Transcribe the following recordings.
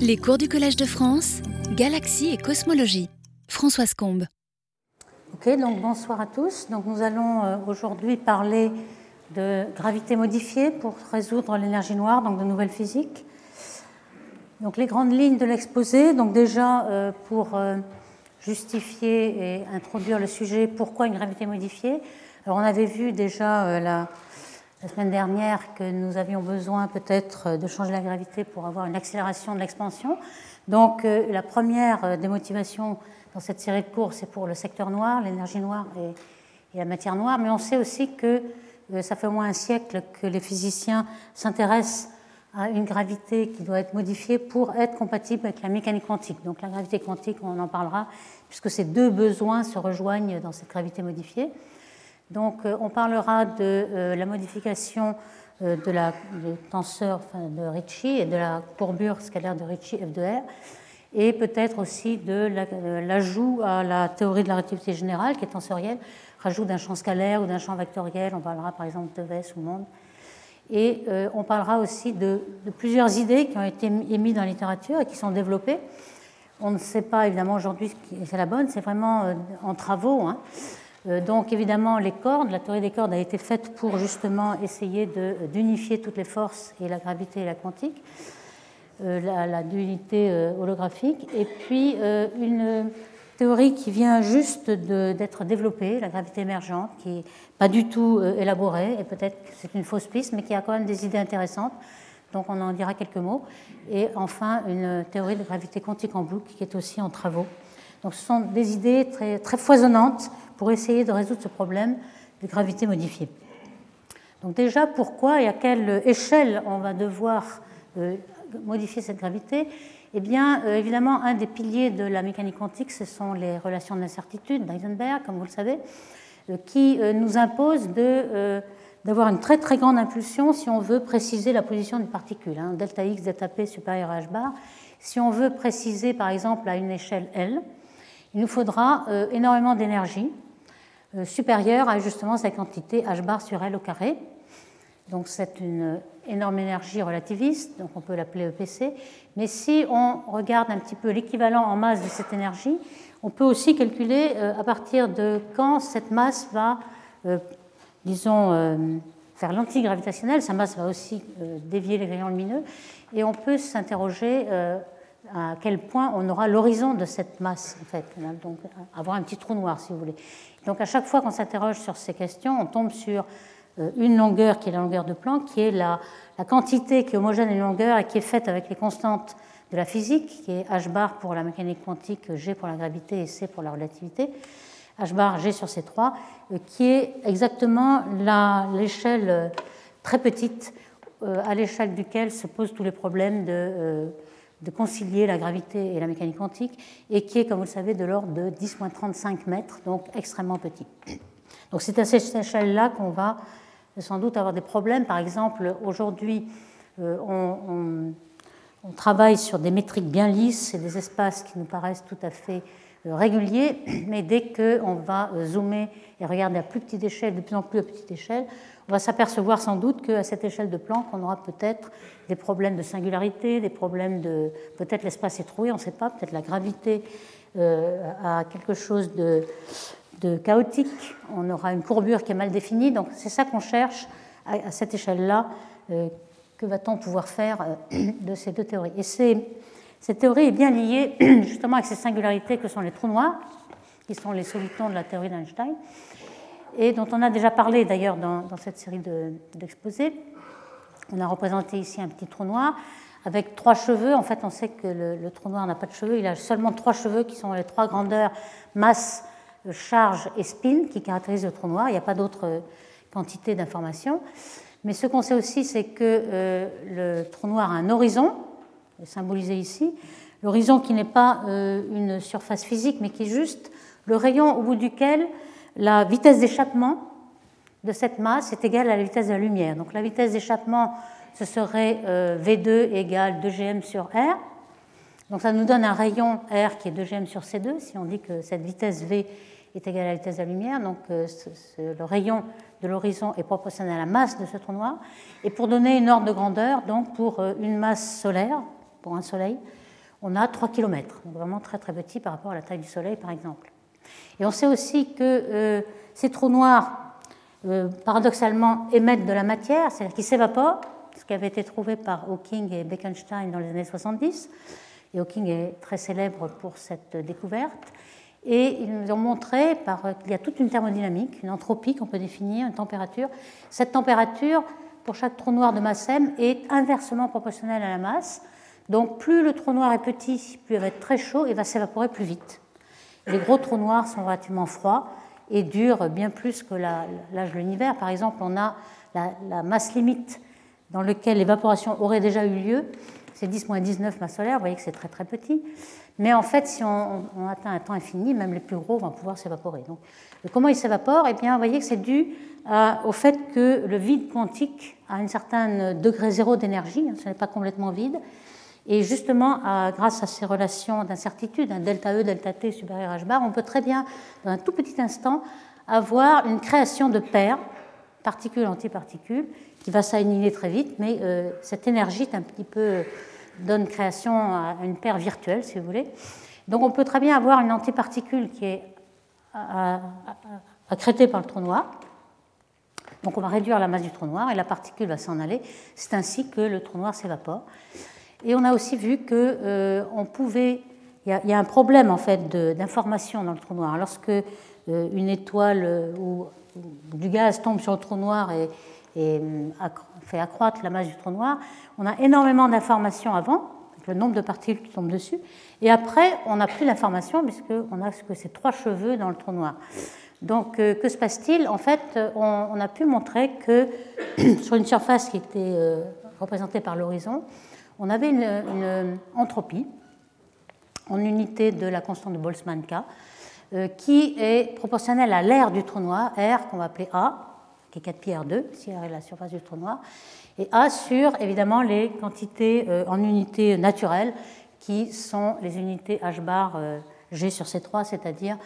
Les cours du Collège de France, Galaxie et Cosmologie. Françoise Combe. Ok, donc bonsoir à tous. Donc nous allons euh, aujourd'hui parler de gravité modifiée pour résoudre l'énergie noire, donc de nouvelles physiques. Donc les grandes lignes de l'exposé, donc déjà euh, pour euh, justifier et introduire le sujet, pourquoi une gravité modifiée Alors on avait vu déjà la, la semaine dernière que nous avions besoin peut-être de changer la gravité pour avoir une accélération de l'expansion. Donc la première des motivations dans cette série de cours, c'est pour le secteur noir, l'énergie noire et, la matière noire, mais on sait aussi que ça fait au moins un siècle que les physiciens s'intéressent à une gravité qui doit être modifiée pour être compatible avec la mécanique quantique. Donc la gravité quantique, on en parlera, puisque ces deux besoins se rejoignent dans cette gravité modifiée. Donc on parlera de la modification de la du tenseur de Ricci et de la courbure scalaire de Ricci F de R, et peut-être aussi de l'ajout à la théorie de la relativité générale qui est tensorielle, rajout d'un champ scalaire ou d'un champ vectoriel, on parlera par exemple de Vess ou monde. Et euh, on parlera aussi de, plusieurs idées qui ont été émises dans la littérature et qui sont développées. On ne sait pas évidemment aujourd'hui ce c'est la bonne, c'est vraiment euh, en travaux. Hein. Euh, donc évidemment les cordes, la théorie des cordes a été faite pour justement essayer d'unifier toutes les forces et la gravité et la quantique, la, la, dualité holographique, et puis une théorie qui vient juste d'être développée, la gravité émergente, qui n'est pas du tout euh, élaborée, et peut-être que c'est une fausse piste, mais qui a quand même des idées intéressantes. Donc on en dira quelques mots. Et enfin, une théorie de gravité quantique en boucle qui est aussi en travaux. Donc ce sont des idées très foisonnantes pour essayer de résoudre ce problème de gravité modifiée. Donc déjà, pourquoi et à quelle échelle on va devoir euh, modifier cette gravité? Eh bien, euh, évidemment, un des piliers de la mécanique quantique, ce sont les relations d'incertitude d'Eisenberg, comme vous le savez, euh, qui nous imposent d'avoir une très très grande impulsion si on veut préciser la position d'une particule, hein, delta x, delta p supérieur à h bar. Si on veut préciser, par exemple, à une échelle L, il nous faudra énormément d'énergie supérieure à justement cette quantité h bar sur L au carré. Donc c'est une énorme énergie relativiste, donc on peut l'appeler EPC. Mais si on regarde un petit peu l'équivalent en masse de cette énergie, on peut aussi calculer euh, à partir de quand cette masse va, euh, disons, euh, faire l'antigravitationnel, sa masse va aussi dévier les rayons lumineux, et on peut s'interroger à quel point on aura l'horizon de cette masse, en fait, donc avoir un petit trou noir, si vous voulez. Donc à chaque fois qu'on s'interroge sur ces questions, on tombe sur euh, une longueur qui est la longueur de Planck, qui est la, quantité qui est homogène à une longueur et qui est faite avec les constantes de la physique, qui est h bar pour la mécanique quantique, g pour la gravité et c pour la relativité, h bar g sur c3, euh, qui est exactement l'échelle euh, très petite à l'échelle duquel se posent tous les problèmes de, de, concilier la gravité et la mécanique quantique, et qui est, comme vous le savez, de l'ordre de 10-35 mètres, donc extrêmement petit. Donc c'est à cette échelle-là qu'on va sans doute avoir des problèmes. Par exemple, aujourd'hui, euh, on, travaille sur des métriques bien lisses et des espaces qui nous paraissent tout à fait euh, réguliers, mais dès qu'on va euh, zoomer et regarder à plus petite échelle, de plus en plus à petite échelle, on va s'apercevoir sans doute qu'à cette échelle de Planck, on aura peut-être des problèmes de singularité, des problèmes de peut-être l'espace est troué, on ne sait pas, peut-être la gravité a quelque chose de, de chaotique, on aura une courbure qui est mal définie. Donc c'est ça qu'on cherche à, cette échelle-là. Euh, que va-t-on pouvoir faire euh, de ces deux théories Et cette théorie est bien liée justement avec ces singularités que sont les trous noirs, qui sont les solitons de la théorie d'Einstein, et dont on a déjà parlé d'ailleurs dans, cette série d'exposés. on a représenté ici un petit trou noir avec trois cheveux. En fait, on sait que le, trou noir n'a pas de cheveux, il a seulement trois cheveux qui sont les trois grandeurs masse charge et spin qui caractérisent le trou noir. Il n'y a pas d'autre euh, quantité d'informations. Mais ce qu'on sait aussi, c'est que euh, le trou noir a un horizon, symbolisé ici. L'horizon qui n'est pas euh, une surface physique, mais qui est juste le rayon au bout duquel la vitesse d'échappement de cette masse est égale à la vitesse de la lumière. Donc la vitesse d'échappement, ce serait V2 égale 2gm sur R. Donc ça nous donne un rayon R qui est 2gm sur C2, si on dit que cette vitesse V est égal à la vitesse de la lumière, donc euh, le rayon de l'horizon est proportionnel à la masse de ce trou noir. Et pour donner une ordre de grandeur, donc pour euh, une masse solaire, pour un Soleil, on a 3 km, donc vraiment très très petit par rapport à la taille du Soleil par exemple. Et on sait aussi que ces trous noirs, paradoxalement, émettent de la matière, c'est-à-dire qu'ils s'évaporent, ce qui avait été trouvé par Hawking et Bekenstein dans les années 70. Et Hawking est très célèbre pour cette découverte. Et ils nous ont montré qu'il y a toute une thermodynamique, une entropie qu'on peut définir, une température. Cette température, pour chaque trou noir de masse m, est inversement proportionnelle à la masse. Donc plus le trou noir est petit, plus il va être très chaud et va s'évaporer plus vite. Les gros trous noirs sont relativement froids et durent bien plus que l'âge de l'univers. Par exemple, on a la, masse limite dans laquelle l'évaporation aurait déjà eu lieu c'est 10-19 masses solaires, vous voyez que c'est très très petit. Mais en fait, si on, atteint un temps infini, même les plus gros vont pouvoir s'évaporer. Donc, comment ils s'évaporent? Eh bien, vous voyez que c'est dû au fait que le vide quantique a un certain degré zéro d'énergie, hein, ce n'est pas complètement vide. Et justement, grâce à ces relations d'incertitude, un delta E, delta T supérieur à h bar, on peut très bien, dans un tout petit instant, avoir une création de paires, particules-antiparticules, qui va s'annihiler très vite, mais euh, cette énergie un petit peu donne création à une paire virtuelle, si vous voulez. Donc on peut très bien avoir une antiparticule qui est accrétée par le trou noir. Donc on va réduire la masse du trou noir et la particule va s'en aller. C'est ainsi que le trou noir s'évapore. Et on a aussi vu que euh, on pouvait. Il y, a un problème en fait d'information dans le trou noir. Lorsque euh, une étoile ou, du gaz tombe sur le trou noir et, euh, fait accroître la masse du trou noir. On a énormément d'informations avant, le nombre de particules qui tombent dessus, et après, on n'a plus d'informations puisqu'on a ce que ces trois cheveux dans le trou noir. Donc, euh, que se passe-t-il? En fait, on, a pu montrer que sur une surface qui était euh, représentée par l'horizon, on avait une, entropie en unité de la constante de Boltzmann K, qui est proportionnelle à l'air du trou noir, R qu'on va appeler A, qui est 4 pi R2, si R est la surface du trou noir, et A sur évidemment les quantités euh, en unités naturelles qui sont les unités h bar euh, G sur C3, c'est-à-dire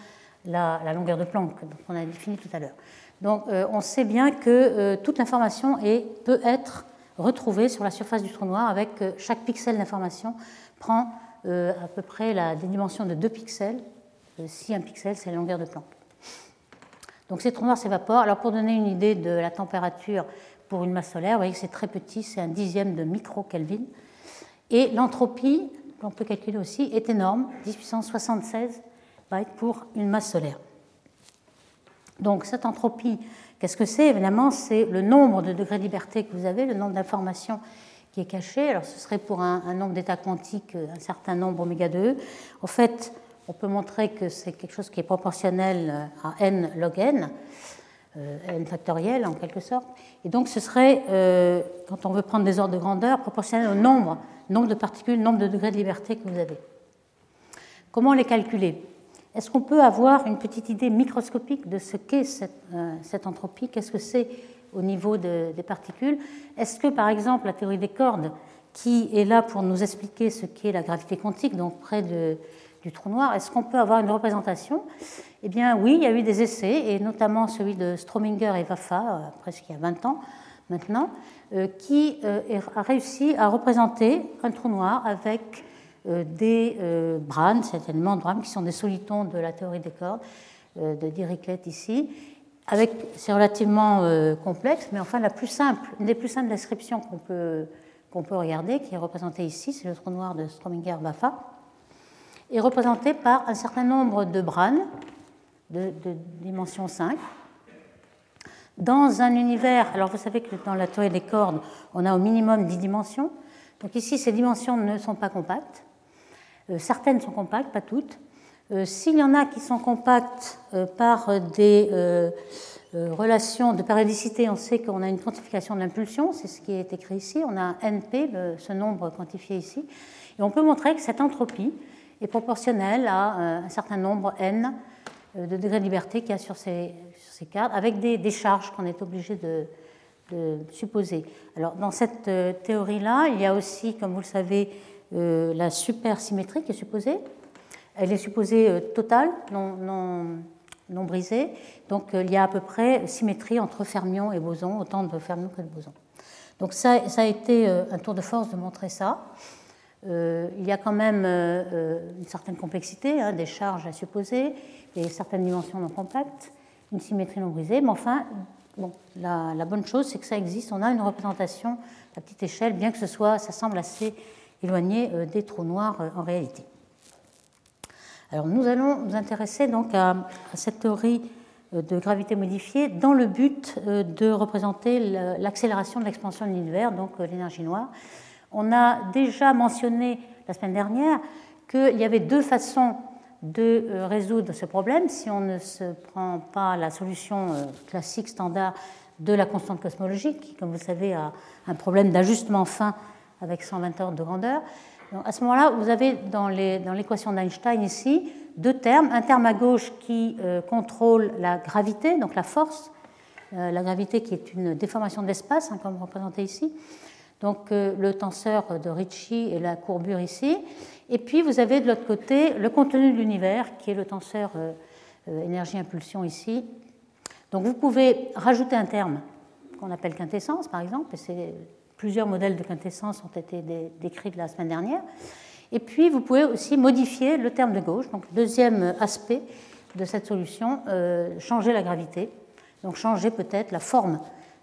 la, longueur de Planck qu'on a définie tout à l'heure. Donc euh, on sait bien que toute l'information peut être retrouvée sur la surface du trou noir avec chaque pixel d'information prend à peu près la dimension de 2 pixels, si un pixel c'est la longueur de Planck. Donc ces trous noirs s'évaporent. Alors pour donner une idée de la température pour une masse solaire, vous voyez que c'est très petit, c'est un dixième de micro-Kelvin. Et l'entropie, qu'on peut calculer aussi, est énorme, 10 puissance 76 bytes pour une masse solaire. Donc cette entropie, qu'est-ce que c'est Évidemment, c'est le nombre de degrés de liberté que vous avez, le nombre d'informations qui est caché. Alors ce serait pour un, nombre d'états quantiques un certain nombre oméga 2. En fait, on peut montrer que c'est quelque chose qui est proportionnel à n log n, euh, n factoriel en quelque sorte. Et donc ce serait, euh, quand on veut prendre des ordres de grandeur, proportionnel au nombre, nombre de particules, nombre de degrés de liberté que vous avez. Comment les calculer? Est-ce qu'on peut avoir une petite idée microscopique de ce qu'est cette, euh, entropie? Qu'est-ce que c'est au niveau des particules? Est-ce que, par exemple, la théorie des cordes, qui est là pour nous expliquer ce qu'est la gravité quantique, donc près du trou noir, est-ce qu'on peut avoir une représentation? Eh bien oui, il y a eu des essais, et notamment celui de Strominger et Waffa, euh, presque il y a 20 ans maintenant, euh, qui a réussi à représenter un trou noir avec des branes, cet élément de brane, qui sont des solitons de la théorie des cordes, de Dirichlet ici. C'est relativement complexe, mais enfin la plus simple, une des plus simples descriptions qu'on peut, peut regarder, qui est représentée ici, c'est le trou noir de Strominger-Waffa est représenté par un certain nombre de branes de, dimension 5 dans un univers. Alors vous savez que dans la théorie des cordes, on a au minimum 10 dimensions. Donc ici, ces dimensions ne sont pas compactes. Euh, certaines sont compactes, pas toutes. Euh, s'il y en a qui sont compactes euh, par des relations de périodicité, on sait qu'on a une quantification de l'impulsion, c'est ce qui est écrit ici. On a NP, ce nombre quantifié ici. Et on peut montrer que cette entropie, est proportionnel à un certain nombre n de degrés de liberté qu'il y a sur ces, sur cartes, avec des, charges qu'on est obligé de, supposer. Alors, dans cette théorie-là, il y a aussi, comme vous le savez, la supersymétrie qui est supposée. Elle est supposée totale, non, non, non, brisée. Donc, il y a à peu près symétrie entre fermions et bosons, autant de fermions que de bosons. Donc, ça, ça a été un tour de force de montrer ça. il y a quand même une certaine complexité, hein, des charges à supposer, et certaines dimensions non compactes, une symétrie non brisée, mais enfin, la, la bonne chose, c'est que ça existe, on a une représentation à petite échelle, bien que ce soit, ça semble assez éloigné des trous noirs en réalité. Alors nous allons nous intéresser donc à, cette théorie euh, de gravité modifiée dans le but euh, de représenter l'accélération de l'expansion de l'univers, donc euh, l'énergie noire. On a déjà mentionné la semaine dernière qu'il y avait deux façons de résoudre ce problème si on ne se prend pas la solution classique standard de la constante cosmologique, qui, comme vous le savez, a un problème d'ajustement fin avec 120 ordres de grandeur à ce moment-là, vous avez dans l'équation d'Einstein ici deux termes. Un terme à gauche qui euh, contrôle la gravité, donc la force, euh, la gravité qui est une déformation de l'espace, hein, comme représenté ici. Donc euh, le tenseur de Ricci et la courbure ici. Et puis vous avez de l'autre côté le contenu de l'univers, qui est le tenseur énergie-impulsion ici. Donc vous pouvez rajouter un terme qu'on appelle quintessence, par exemple, et c'est Plusieurs modèles de quintessence ont été décrits la semaine dernière. Et puis, vous pouvez aussi modifier le terme de gauche. Donc, deuxième aspect de cette solution, euh, changer la gravité. Donc, changer peut-être la forme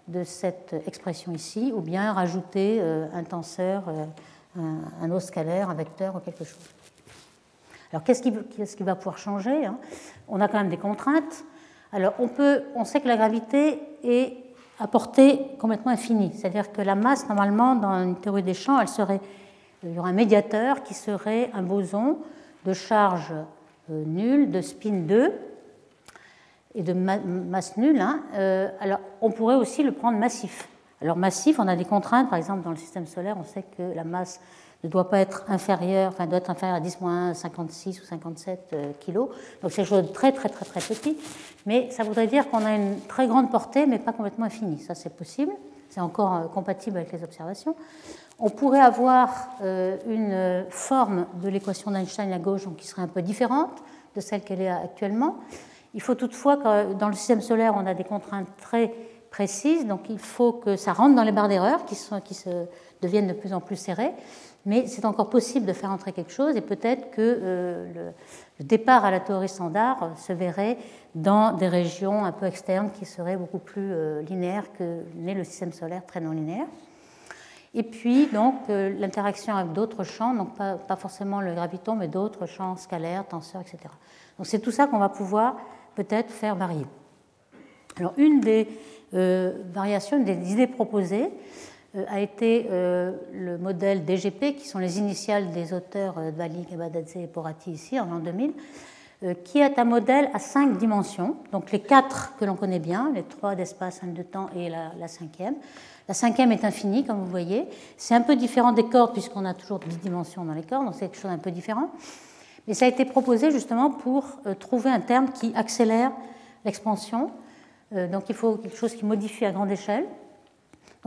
de cette expression ici, ou bien rajouter euh, un tenseur, euh, un, un scalaire, un vecteur ou quelque chose. Alors, qu'est-ce qui, va pouvoir changer hein? On a quand même des contraintes. Alors, on sait que la gravité est à portée complètement infinie. C'est-à-dire que la masse, normalement, dans une théorie des champs, elle serait, il y aurait un médiateur qui serait un boson de charge euh, nulle, de spin 2 et de masse nulle. Hein. Euh, alors, on pourrait aussi le prendre massif. Alors, massif, on a des contraintes. Par exemple, dans le système solaire, on sait que la masse ne doit pas être inférieur, enfin doit être inférieur à 10 56 ou 57 euh, kg. Donc c'est quelque chose de très très très très petit, mais ça voudrait dire qu'on a une très grande portée, mais pas complètement infinie. Ça c'est possible, c'est encore euh, compatible avec les observations. On pourrait avoir euh, une forme de l'équation d'Einstein à gauche donc, qui serait un peu différente de celle qu'elle est actuellement. Il faut toutefois dans le système solaire, on a des contraintes très précises, donc il faut que ça rentre dans les barres d'erreur qui, qui se deviennent de plus en plus serrées mais c'est encore possible de faire entrer quelque chose et peut-être que euh, le, départ à la théorie standard se verrait dans des régions un peu externes qui seraient beaucoup plus euh, linéaires que n'est le système solaire très non linéaire. Et puis, donc, euh, l'interaction avec d'autres champs, donc pas, forcément le graviton, mais d'autres champs scalaires, tenseurs, etc. Donc, c'est tout ça qu'on va pouvoir peut-être faire varier. Alors, une des variations, des idées proposées, euh, a été euh, le modèle DGP, qui sont les initiales des auteurs euh, Dvali, Gabadadze et Porati ici en l'an 2000, qui est un modèle à cinq dimensions, donc les quatre que l'on connaît bien, les trois d'espace, un de temps et la, cinquième. La cinquième est infinie, comme vous voyez. C'est un peu différent des cordes, puisqu'on a toujours dix dimensions dans les cordes, donc c'est quelque chose d'un peu différent. Mais ça a été proposé justement pour trouver un terme qui accélère l'expansion. Donc il faut quelque chose qui modifie à grande échelle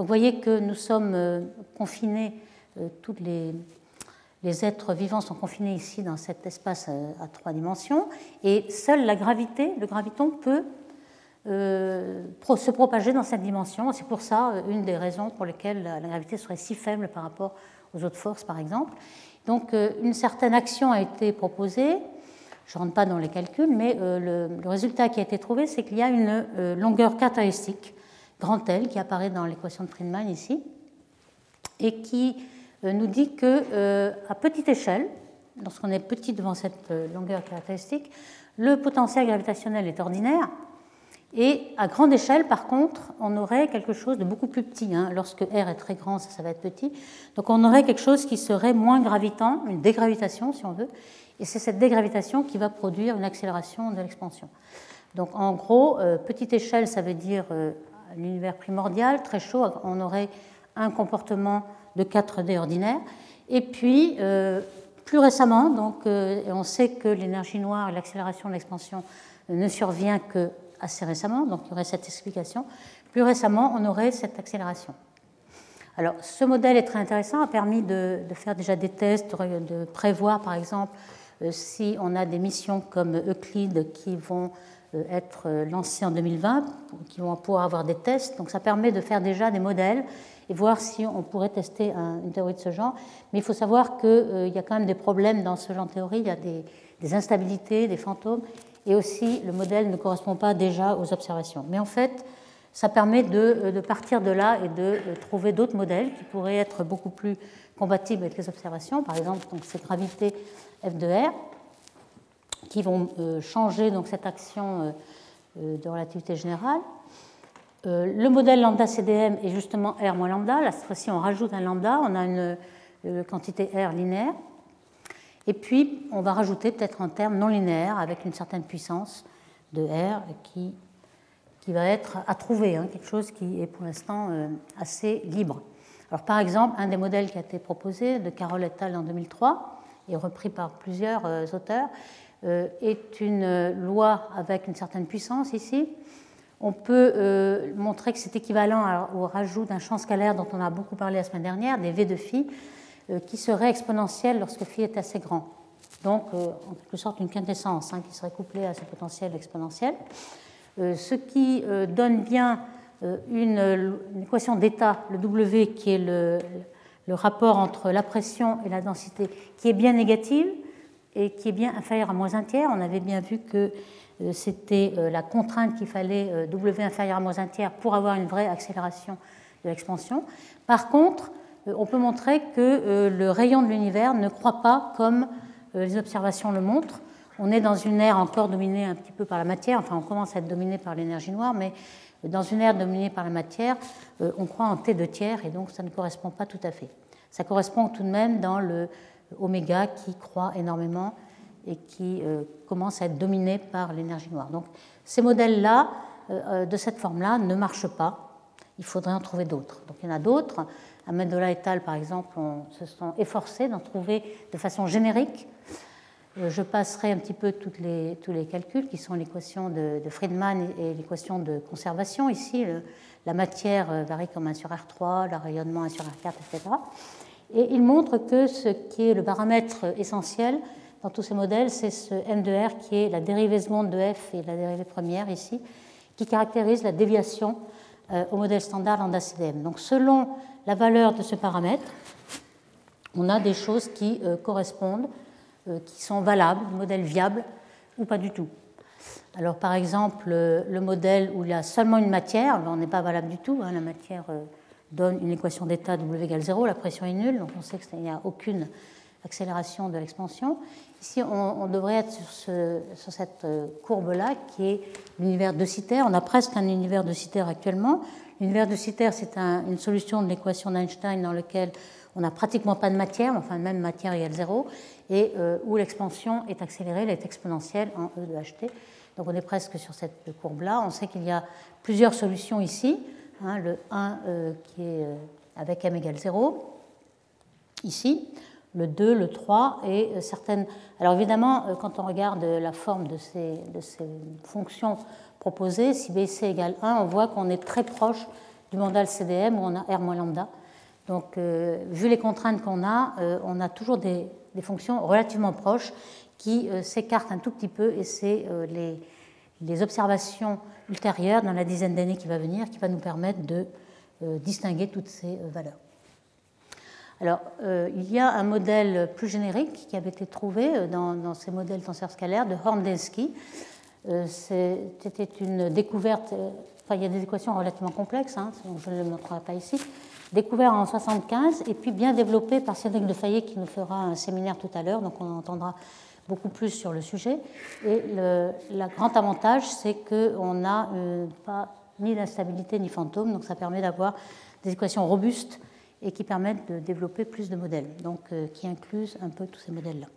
vous voyez que nous sommes euh, confinés, euh, tous les, êtres vivants sont confinés ici dans cet espace euh, à, trois dimensions, et seule la gravité, le graviton peut se propager dans cette dimension. C'est pour ça une des raisons pour lesquelles la, gravité serait si faible par rapport aux autres forces, par exemple. Donc une certaine action a été proposée. Je ne rentre pas dans les calculs, mais le, le, résultat qui a été trouvé, c'est qu'il y a une longueur caractéristique grand L qui apparaît dans l'équation de Friedman ici, et qui euh, nous dit que euh, à petite échelle, lorsqu'on est petit devant cette euh, longueur caractéristique, le potentiel gravitationnel est ordinaire. Et à grande échelle, par contre, on aurait quelque chose de beaucoup plus petit. Hein. Lorsque R est très grand, ça, ça va être petit. Donc on aurait quelque chose qui serait moins gravitant, une dégravitation si on veut. Et c'est cette dégravitation qui va produire une accélération de l'expansion. Donc en gros, petite échelle, ça veut dire l'univers primordial, très chaud, on aurait un comportement de 4D ordinaire. Et puis, euh, plus récemment, donc, euh, on sait que l'énergie noire l'accélération de l'expansion ne survient que assez récemment, donc il y aurait cette explication. Plus récemment, on aurait cette accélération. Alors, ce modèle est très intéressant, a permis de, faire déjà des tests, de prévoir, par exemple, euh, si on a des missions comme Euclide qui vont être lancés en 2020, qui vont pouvoir avoir des tests. Donc ça permet de faire déjà des modèles et voir si on pourrait tester une théorie de ce genre. Mais il faut savoir qu'il y a quand même des problèmes dans ce genre de théorie. Il y a des, instabilités, des fantômes, et aussi le modèle ne correspond pas déjà aux observations. Mais en fait, ça permet de, de partir de là et de trouver d'autres modèles qui pourraient être beaucoup plus compatibles avec les observations, par exemple donc, ces gravités F de R, qui vont euh, changer donc, cette action euh, euh, de relativité générale. Le modèle lambda CDM est justement R moins lambda. Là, cette fois-ci, on rajoute un lambda, on a une quantité R linéaire. Et puis, on va rajouter peut-être un terme non linéaire avec une certaine puissance de R qui, qui va être à trouver, hein, quelque chose qui est pour l'instant assez libre. Alors, par exemple, un des modèles qui a été proposé de Carole et al. en 2003 et repris par plusieurs auteurs est une loi avec une certaine puissance ici. On peut montrer que c'est équivalent au rajout d'un champ scalaire dont on a beaucoup parlé la semaine dernière, des V de phi, euh, qui serait exponentielle lorsque phi est assez grand. Donc, euh, en quelque sorte, une quintessence hein, qui serait couplée à ce potentiel exponentiel. Euh, ce qui donne bien une, équation d'état, le W, qui est le, rapport entre la pression et la densité, qui est bien négative et qui est bien inférieure à moins un tiers. On avait bien vu que c'était la contrainte qu'il fallait W inférieur à moins un tiers pour avoir une vraie accélération de l'expansion. Par contre, euh, on peut montrer que euh, le rayon de l'univers ne croît pas comme euh, les observations le montrent. On est dans une ère encore dominée un petit peu par la matière, enfin on commence à être dominé par l'énergie noire, mais dans une ère dominée par la matière, on croit en T de tiers et donc ça ne correspond pas tout à fait. Ça correspond tout de même dans le oméga qui croît énormément et qui commence à être dominé par l'énergie noire. Donc ces modèles-là, de cette forme-là, ne marchent pas. Il faudrait en trouver d'autres. Donc il y en a d'autres. Amendola et al., par exemple, se sont efforcés d'en trouver de façon générique. Euh, je passerai un petit peu les, tous les calculs qui sont l'équation de, Friedman et l'équation de conservation. Ici, la matière euh, varie comme 1 sur R3, le rayonnement 1 sur R4, etc. Et il montre que ce qui est le paramètre essentiel dans tous ces modèles, c'est ce m de R qui est la dérivée seconde de f et la dérivée première ici, qui caractérise la déviation euh, au modèle standard lambda CDM. Donc selon la valeur de ce paramètre, on a des choses qui euh, correspondent, euh, qui sont valables, un modèle viable ou pas du tout. Alors par exemple, le modèle où il y a seulement une matière, on n'est pas valable du tout, hein, la matière donne une équation d'état W égale 0, la pression est nulle, donc on sait qu'il n'y a aucune accélération de l'expansion. Ici, on, devrait être sur, cette courbe-là, qui est l'univers de Citer. On a presque un univers de Citer actuellement. L'univers de Citer, c'est une solution de l'équation d'Einstein dans laquelle on n'a pratiquement pas de matière, enfin même matière égale zéro, et euh, où l'expansion est accélérée, elle est exponentielle en E de HT. Donc on est presque sur cette courbe-là. On sait qu'il y a plusieurs solutions ici. Hein, le 1 euh, qui est euh, avec m égale 0, ici, le 2, le 3 et certaines. Alors évidemment, quand on regarde la forme de ces, de ces fonctions proposé, si BC égale 1, on voit qu'on est très proche du mandal CDM où on a R moins lambda. Donc, euh, vu les contraintes qu'on a, euh, on a toujours des, fonctions relativement proches qui euh, s'écartent un tout petit peu et c'est les, les, observations ultérieures dans la dizaine d'années qui va venir qui va nous permettre de distinguer toutes ces valeurs. Alors, il y a un modèle plus générique qui avait été trouvé dans, ces modèles tenseurs scalaires de Horndeski euh, c'était une découverte, euh, enfin il y a des équations relativement complexes, hein, je ne le montrerai pas ici, découverte en 75 et puis bien développée par Cédric de Fayet qui nous fera un séminaire tout à l'heure, donc on entendra beaucoup plus sur le sujet. Et le, grand avantage, c'est qu'on n'a euh, pas ni d'instabilité ni fantôme, donc ça permet d'avoir des équations robustes et qui permettent de développer plus de modèles, donc qui inclusent un peu tous ces modèles-là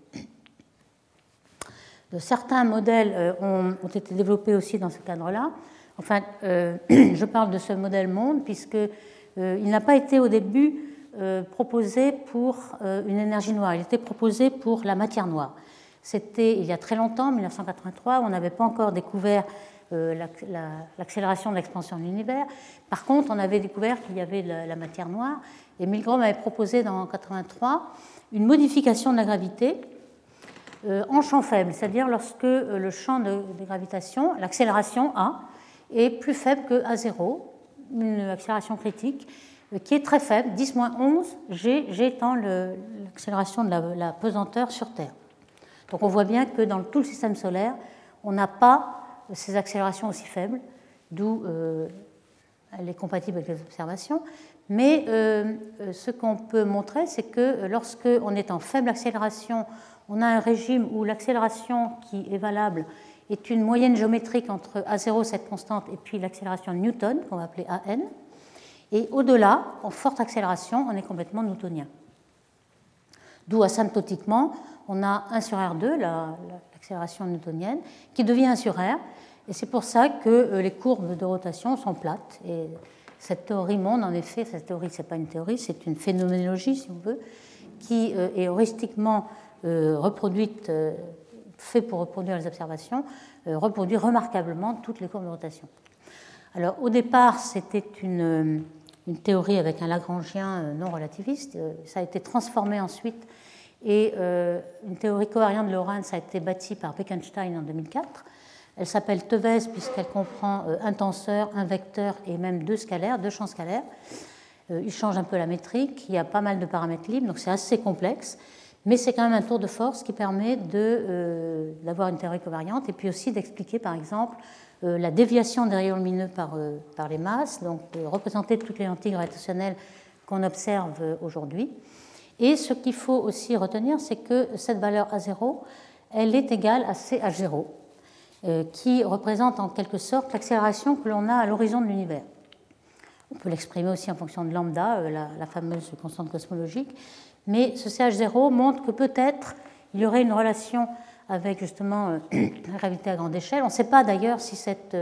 certains modèles euh, ont, été développés aussi dans ce cadre-là. Enfin, euh, je parle de ce modèle monde puisque euh, il n'a pas été au début proposé pour une énergie noire. Il était proposé pour la matière noire. C'était il y a très longtemps, 1983, on n'avait pas encore découvert l'accélération de l'expansion de l'univers. Par contre, on avait découvert qu'il y avait la, matière noire. Et Milgrom avait proposé dans 1983 une modification de la gravité en champ faible, c'est-à-dire lorsque le champ de, gravitation, l'accélération A, est plus faible que A0, une accélération critique, qui est très faible, 10-11 G, G étant l'accélération de la, pesanteur sur Terre. Donc on voit bien que dans tout le système solaire, on n'a pas ces accélérations aussi faibles, d'où euh, elle est compatible avec les observations. Mais euh, euh, ce qu'on peut montrer, c'est que lorsque on est en faible accélération, on a un régime où l'accélération qui est valable est une moyenne géométrique entre A0, cette constante, et puis l'accélération de Newton, qu'on va appeler AN. Et au-delà, en forte accélération, on est complètement newtonien. D'où asymptotiquement, on a 1 sur R2, l'accélération newtonienne, qui devient 1 sur R. Et c'est pour ça que euh, les courbes de rotation sont plates. Et cette théorie montre, en effet, cette théorie, ce n'est pas une théorie, c'est une phénoménologie, si on veut, qui euh, est heuristiquement euh, reproduite, fait pour reproduire les observations, reproduit remarquablement toutes les courbes de rotation. Alors, au départ, c'était une, une, théorie avec un Lagrangien non relativiste. Ça a été transformé ensuite et une théorie covariante de Lorentz a été bâtie par Bekenstein en 2004. Elle s'appelle Tevez puisqu'elle comprend euh, un tenseur, un vecteur et même deux scalaires, deux champs scalaires. Euh, il change un peu la métrique, il y a pas mal de paramètres libres, donc c'est assez complexe, mais c'est quand même un tour de force qui permet euh, d'avoir une théorie covariante et puis aussi d'expliquer par exemple la déviation des rayons lumineux par, les masses, donc représenter toutes les lentilles gravitationnelles qu'on observe aujourd'hui. Et ce qu'il faut aussi retenir, c'est que cette valeur A0, elle est égale à CH0, euh, qui représente en quelque sorte l'accélération que l'on a à l'horizon de l'univers. On peut l'exprimer aussi en fonction de lambda, euh, la, fameuse constante cosmologique, mais ce CH0 montre que peut-être il y aurait une relation avec justement euh, la gravité à grande échelle. On ne sait pas d'ailleurs si cette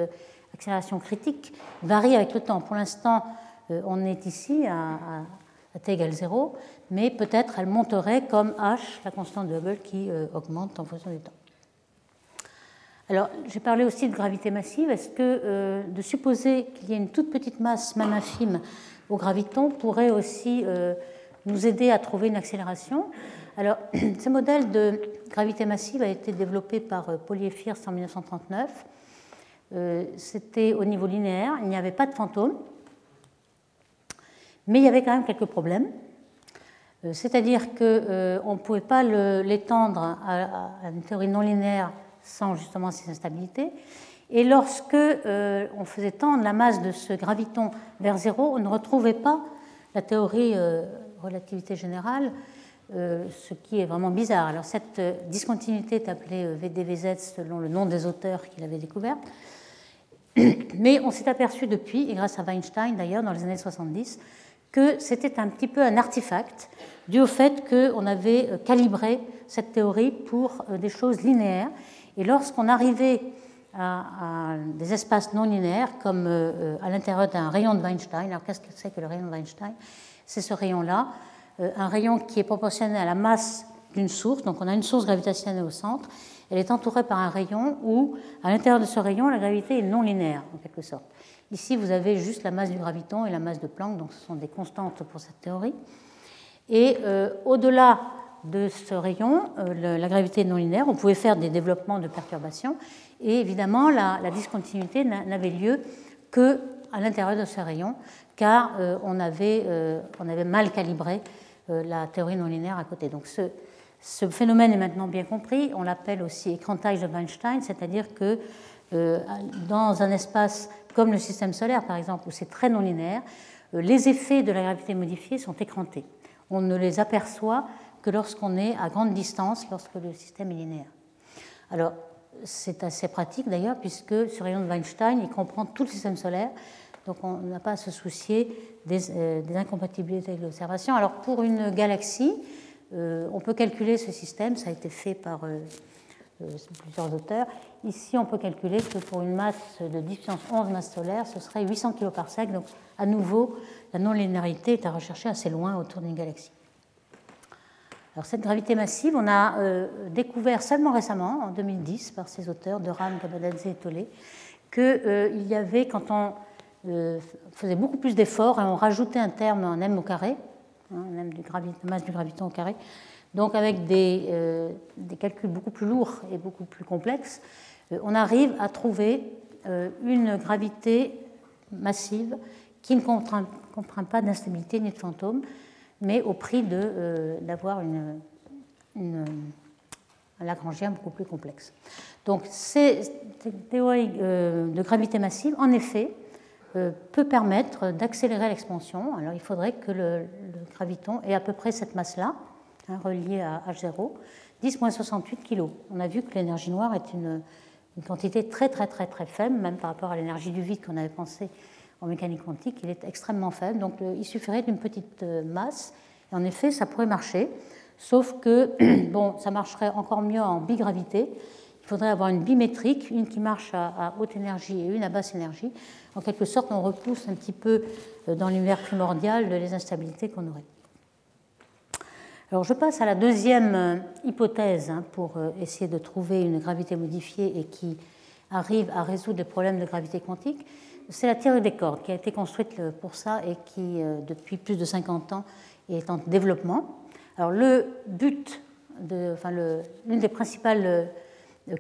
accélération critique varie avec le temps. Pour l'instant, on est ici à, à, t égale 0, mais peut-être elle monterait comme h, la constante de Hubble, qui augmente en fonction du temps. Alors, j'ai parlé aussi de gravité massive. Est-ce que euh, de supposer qu'il y ait une toute petite masse, même infime, au graviton pourrait aussi euh, nous aider à trouver une accélération? Alors, ce modèle de gravité massive a été développé par euh, Paulier First en 1939. C'était au niveau linéaire, il n'y avait pas de fantôme, mais il y avait quand même quelques problèmes. C'est-à-dire qu'on ne pouvait pas l'étendre à une théorie non linéaire sans justement ces instabilités. Et lorsque euh, on faisait tendre la masse de ce graviton vers zéro, on ne retrouvait pas la théorie euh, relativité générale, euh, ce qui est vraiment bizarre. Alors cette discontinuité est appelée VDVZ selon le nom des auteurs qu'il avait découvert. Mais on s'est aperçu depuis, et grâce à Weinstein d'ailleurs dans les années 70, que c'était un petit peu un artefact dû au fait qu'on avait calibré cette théorie pour des choses linéaires. Et lorsqu'on arrivait à, des espaces non linéaires, comme euh, à l'intérieur d'un rayon de Weinstein, alors qu'est-ce que c'est que le rayon de Weinstein? C'est ce rayon-là, euh, un rayon qui est proportionnel à la masse d'une source, donc on a une source gravitationnelle au centre, elle est entourée par un rayon où, à l'intérieur de ce rayon, la gravité est non linéaire, en quelque sorte. Ici, vous avez juste la masse du graviton et la masse de Planck, donc ce sont des constantes pour cette théorie. Et euh, au-delà de ce rayon, euh, la gravité non linéaire, on pouvait faire des développements de perturbations, et évidemment la, discontinuité n'avait lieu que à l'intérieur de ce rayon, car euh, on, avait, mal calibré la théorie non linéaire à côté. Donc ce, ce phénomène est maintenant bien compris, on l'appelle aussi écrantage de Weinstein, c'est-à-dire que dans un espace comme le système solaire par exemple, où c'est très non linéaire, les effets de la gravité modifiée sont écrantés. On ne les aperçoit que lorsqu'on est à grande distance, lorsque le système est linéaire. Alors, c'est assez pratique d'ailleurs, puisque ce rayon de Weinstein, il comprend tout le système solaire, donc on n'a pas à se soucier des, euh, incompatibilités de l'observation. Alors, pour une galaxie, euh, on peut calculer ce système, ça a été fait par euh, plusieurs auteurs. Ici, on peut calculer que pour une masse de 10 puissance 11 masse solaire, ce serait 800 kg par siècle. Donc, à nouveau, la non-linéarité est à rechercher assez loin autour d'une galaxie. Alors cette gravité massive, on a euh, découvert seulement récemment, en 2010, par ces auteurs, de Ram, Kabadadze et Tolé, qu'il euh, y avait, quand on euh, faisait beaucoup plus d'efforts et on rajoutait un terme en m au carré, hein, m du masse du graviton au carré, Donc avec des, des, calculs beaucoup plus lourds et beaucoup plus complexes, on arrive à trouver une gravité massive qui ne contraint, pas d'instabilité ni de fantôme, mais au prix d'avoir une, un Lagrangien beaucoup plus complexe. Donc, ces théories de gravité massive, en effet, euh, peut permettre d'accélérer l'expansion. Alors il faudrait que le, graviton ait à peu près cette masse-là, hein, reliée à H0, 10-68 kg. On a vu que l'énergie noire est une, quantité très très très très faible, même par rapport à l'énergie du vide qu'on avait pensé en mécanique quantique, il est extrêmement faible. Donc il suffirait d'une petite euh, masse, et en effet ça pourrait marcher, sauf que bon, ça marcherait encore mieux en bigravité. Il faudrait avoir une bimétrique, une qui marche à haute énergie et une à basse énergie en quelque sorte, on repousse un petit peu euh, dans l'univers primordial les instabilités qu'on aurait. Alors je passe à la deuxième euh, hypothèse hein, pour euh, essayer de trouver une gravité modifiée et qui arrive à résoudre les problèmes de gravité quantique. C'est la théorie des cordes qui a été construite pour ça et qui, depuis plus de 50 ans, est en développement. Alors le but, enfin l'une des principales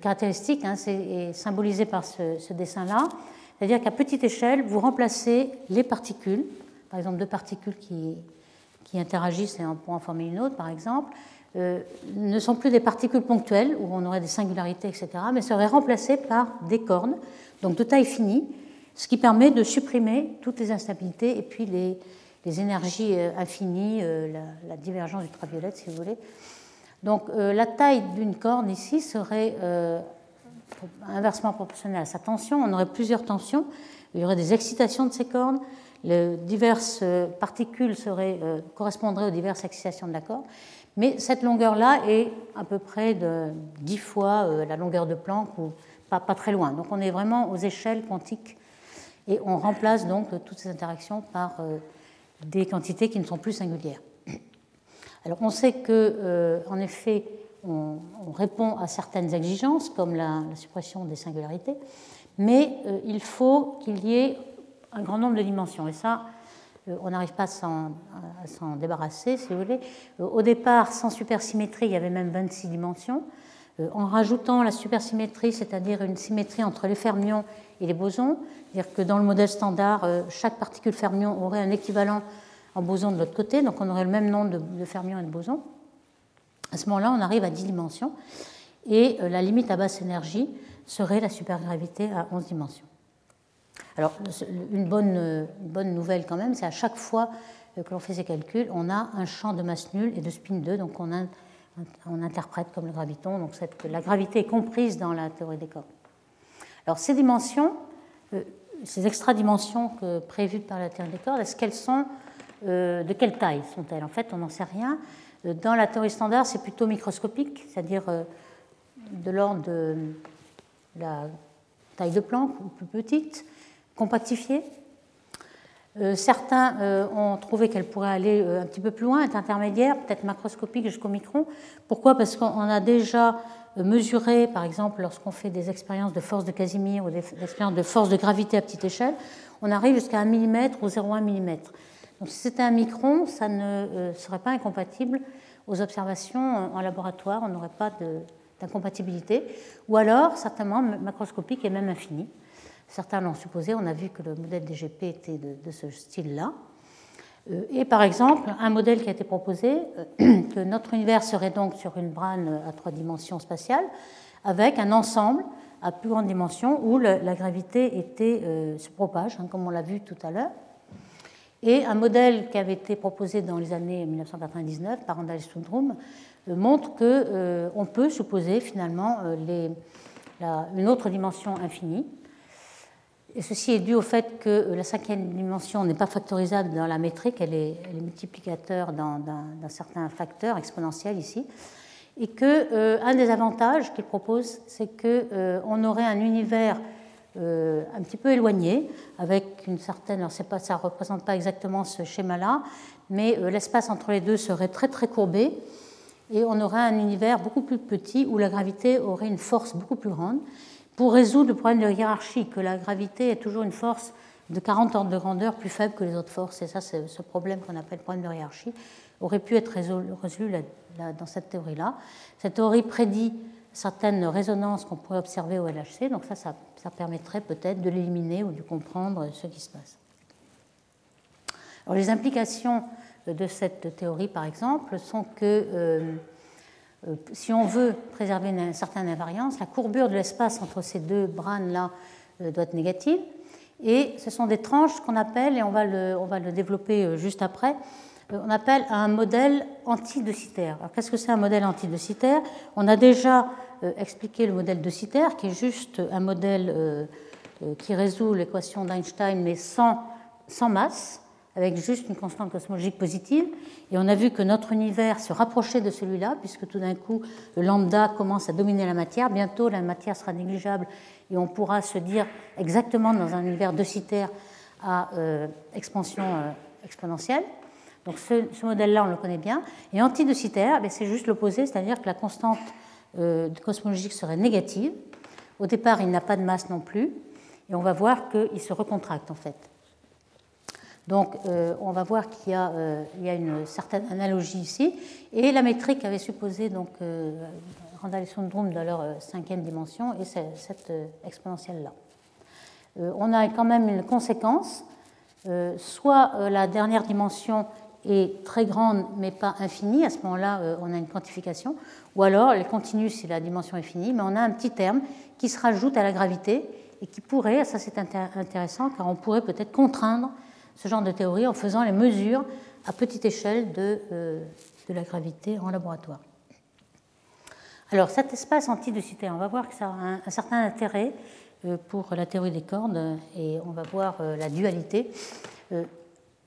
caractéristiques, hein, c'est symbolisé par ce dessin-là, c'est-à-dire qu'à petite échelle, vous remplacez les particules, par exemple deux particules qui, qui interagissent et pour en former une autre, par exemple, euh, ne sont plus des particules ponctuelles où on aurait des singularités, etc., mais seraient remplacées par des cornes, donc de taille finie, ce qui permet de supprimer toutes les instabilités et puis les, énergies euh, infinies, euh, la, divergence ultraviolette, si vous voulez. Donc la taille d'une corne ici serait inversement proportionnel à sa tension. On aurait plusieurs tensions. Il y aurait des excitations de ces cordes. Les diverses euh, particules seraient, euh, correspondraient aux diverses excitations de la corde. Mais cette longueur-là est à peu près de 10 fois euh, la longueur de Planck, ou pas, très loin. Donc on est vraiment aux échelles quantiques. Et on remplace donc toutes ces interactions par des quantités qui ne sont plus singulières. Alors on sait que, en effet, on, répond à certaines exigences, comme la, suppression des singularités, mais il faut qu'il y ait un grand nombre de dimensions. Et ça, euh, on n'arrive pas à s'en débarrasser, si vous voulez. Euh, au départ, sans supersymétrie, il y avait même 26 dimensions. en rajoutant la supersymétrie, c'est-à-dire une symétrie entre les fermions et les bosons, c'est-à-dire que dans le modèle standard, chaque particule fermion aurait un équivalent en boson de l'autre côté, donc on aurait le même nombre de fermions et de bosons. À ce moment-là, on arrive à 10 dimensions et euh, la limite à basse énergie serait la supergravité à 11 dimensions. Alors, une bonne, une bonne nouvelle quand même, c'est à chaque fois euh, que l'on fait ces calculs, on a un champ de masse nulle et de spin 2, donc on, on interprète comme le graviton, donc la gravité est comprise dans la théorie des corps. Alors, ces dimensions, euh, ces extra-dimensions prévues par la théorie des cordes, est-ce qu'elles sont de quelle taille sont-elles? En fait, on n'en sait rien. Dans la théorie standard, c'est plutôt microscopique, c'est-à-dire euh, de l'ordre de la taille de Planck ou plus petite, compactifiée. Euh, certains euh, ont trouvé qu'elle pourrait aller un petit peu plus loin, être intermédiaire, peut-être macroscopique jusqu'au micron. Pourquoi? Parce qu'on a déjà mesuré, par exemple, lorsqu'on fait des expériences de force de Casimir ou des expériences de force de gravité à petite échelle, on arrive jusqu'à 1 mm ou 0,1 mm. Donc si c'était un micron, ça ne euh, serait pas incompatible aux observations en laboratoire, on n'aurait pas d'incompatibilité, ou alors certainement macroscopique et même infini. Certains l'ont supposé, on a vu que le modèle DGP était de, ce style-là. Euh, et par exemple, un modèle qui a été proposé, euh, que notre univers serait donc sur une brane à trois dimensions spatiales, avec un ensemble à plus grande dimension où la gravité était, se propage, hein, comme on l'a vu tout à l'heure. Et un modèle qui avait été proposé dans les années 1999 par Randall Sundrum euh, montre qu'on euh, peut supposer finalement euh, une autre dimension infinie. Et ceci est dû au fait que la cinquième dimension n'est pas factorisable dans la métrique, elle est, multiplicateur d'un certain facteur exponentiel ici. Et qu'un des avantages qu'il propose, c'est qu'on aurait un univers euh, un petit peu éloigné, avec une certaine, alors pas, ça ne représente pas exactement ce schéma-là, mais euh, l'espace entre les deux serait très très courbé, et on aurait un univers beaucoup plus petit où la gravité aurait une force beaucoup plus grande, pour résoudre le problème de hiérarchie, que la gravité est toujours une force de 40 ordres de grandeur plus faibles que les autres forces. Et ça, c'est ce problème qu'on appelle problème de hiérarchie, aurait pu être résolu, dans cette théorie-là. Cette théorie prédit certaines résonances qu'on pourrait observer au LHC, donc ça, ça, permettrait peut-être de l'éliminer ou de comprendre ce qui se passe. Les implications de cette théorie, par exemple, sont que euh, si on veut préserver une certaine invariance, la courbure de l'espace entre ces deux brânes-là euh, doit être négative. Et ce sont des tranches qu'on appelle, et on va le, on va le développer juste après, on appelle un modèle antidecitaire. Alors qu'est-ce que c'est un modèle antidecitaire On a déjà expliqué le modèle de Citer, qui est juste un modèle qui résout l'équation d'Einstein, mais sans, sans masse avec juste une constante cosmologique positive. Et on a vu que notre univers se rapprochait de celui-là, puisque tout d'un coup, le lambda commence à dominer la matière. Bientôt, la matière sera négligeable et on pourra se dire exactement dans un univers de Citer à euh, expansion euh, exponentielle. Donc ce, modèle-là, on le connaît bien. Et anti de Citer, eh c'est juste l'opposé, c'est-à-dire que la constante euh, cosmologique serait négative. Au départ, il n'a pas de masse non plus. Et on va voir qu'il se recontracte en fait. Donc euh, on va voir qu'il y, euh, y, a une certaine analogie ici. Et la métrique avait supposé donc, euh, Randall et Sundrum dans leur cinquième dimension et c'est cette exponentielle-là. on a quand même une conséquence. soit la dernière dimension est très grande mais pas infinie, à ce moment-là on a une quantification, ou alors elle continue si la dimension est finie, mais on a un petit terme qui se rajoute à la gravité et qui pourrait, ça c'est intéressant car on pourrait peut-être contraindre ce genre de théorie en faisant les mesures à petite échelle de, euh, de la gravité en laboratoire. Alors cet espace antidecité, on va voir que ça a un, certain intérêt euh, pour la théorie des cordes et on va voir euh, la dualité.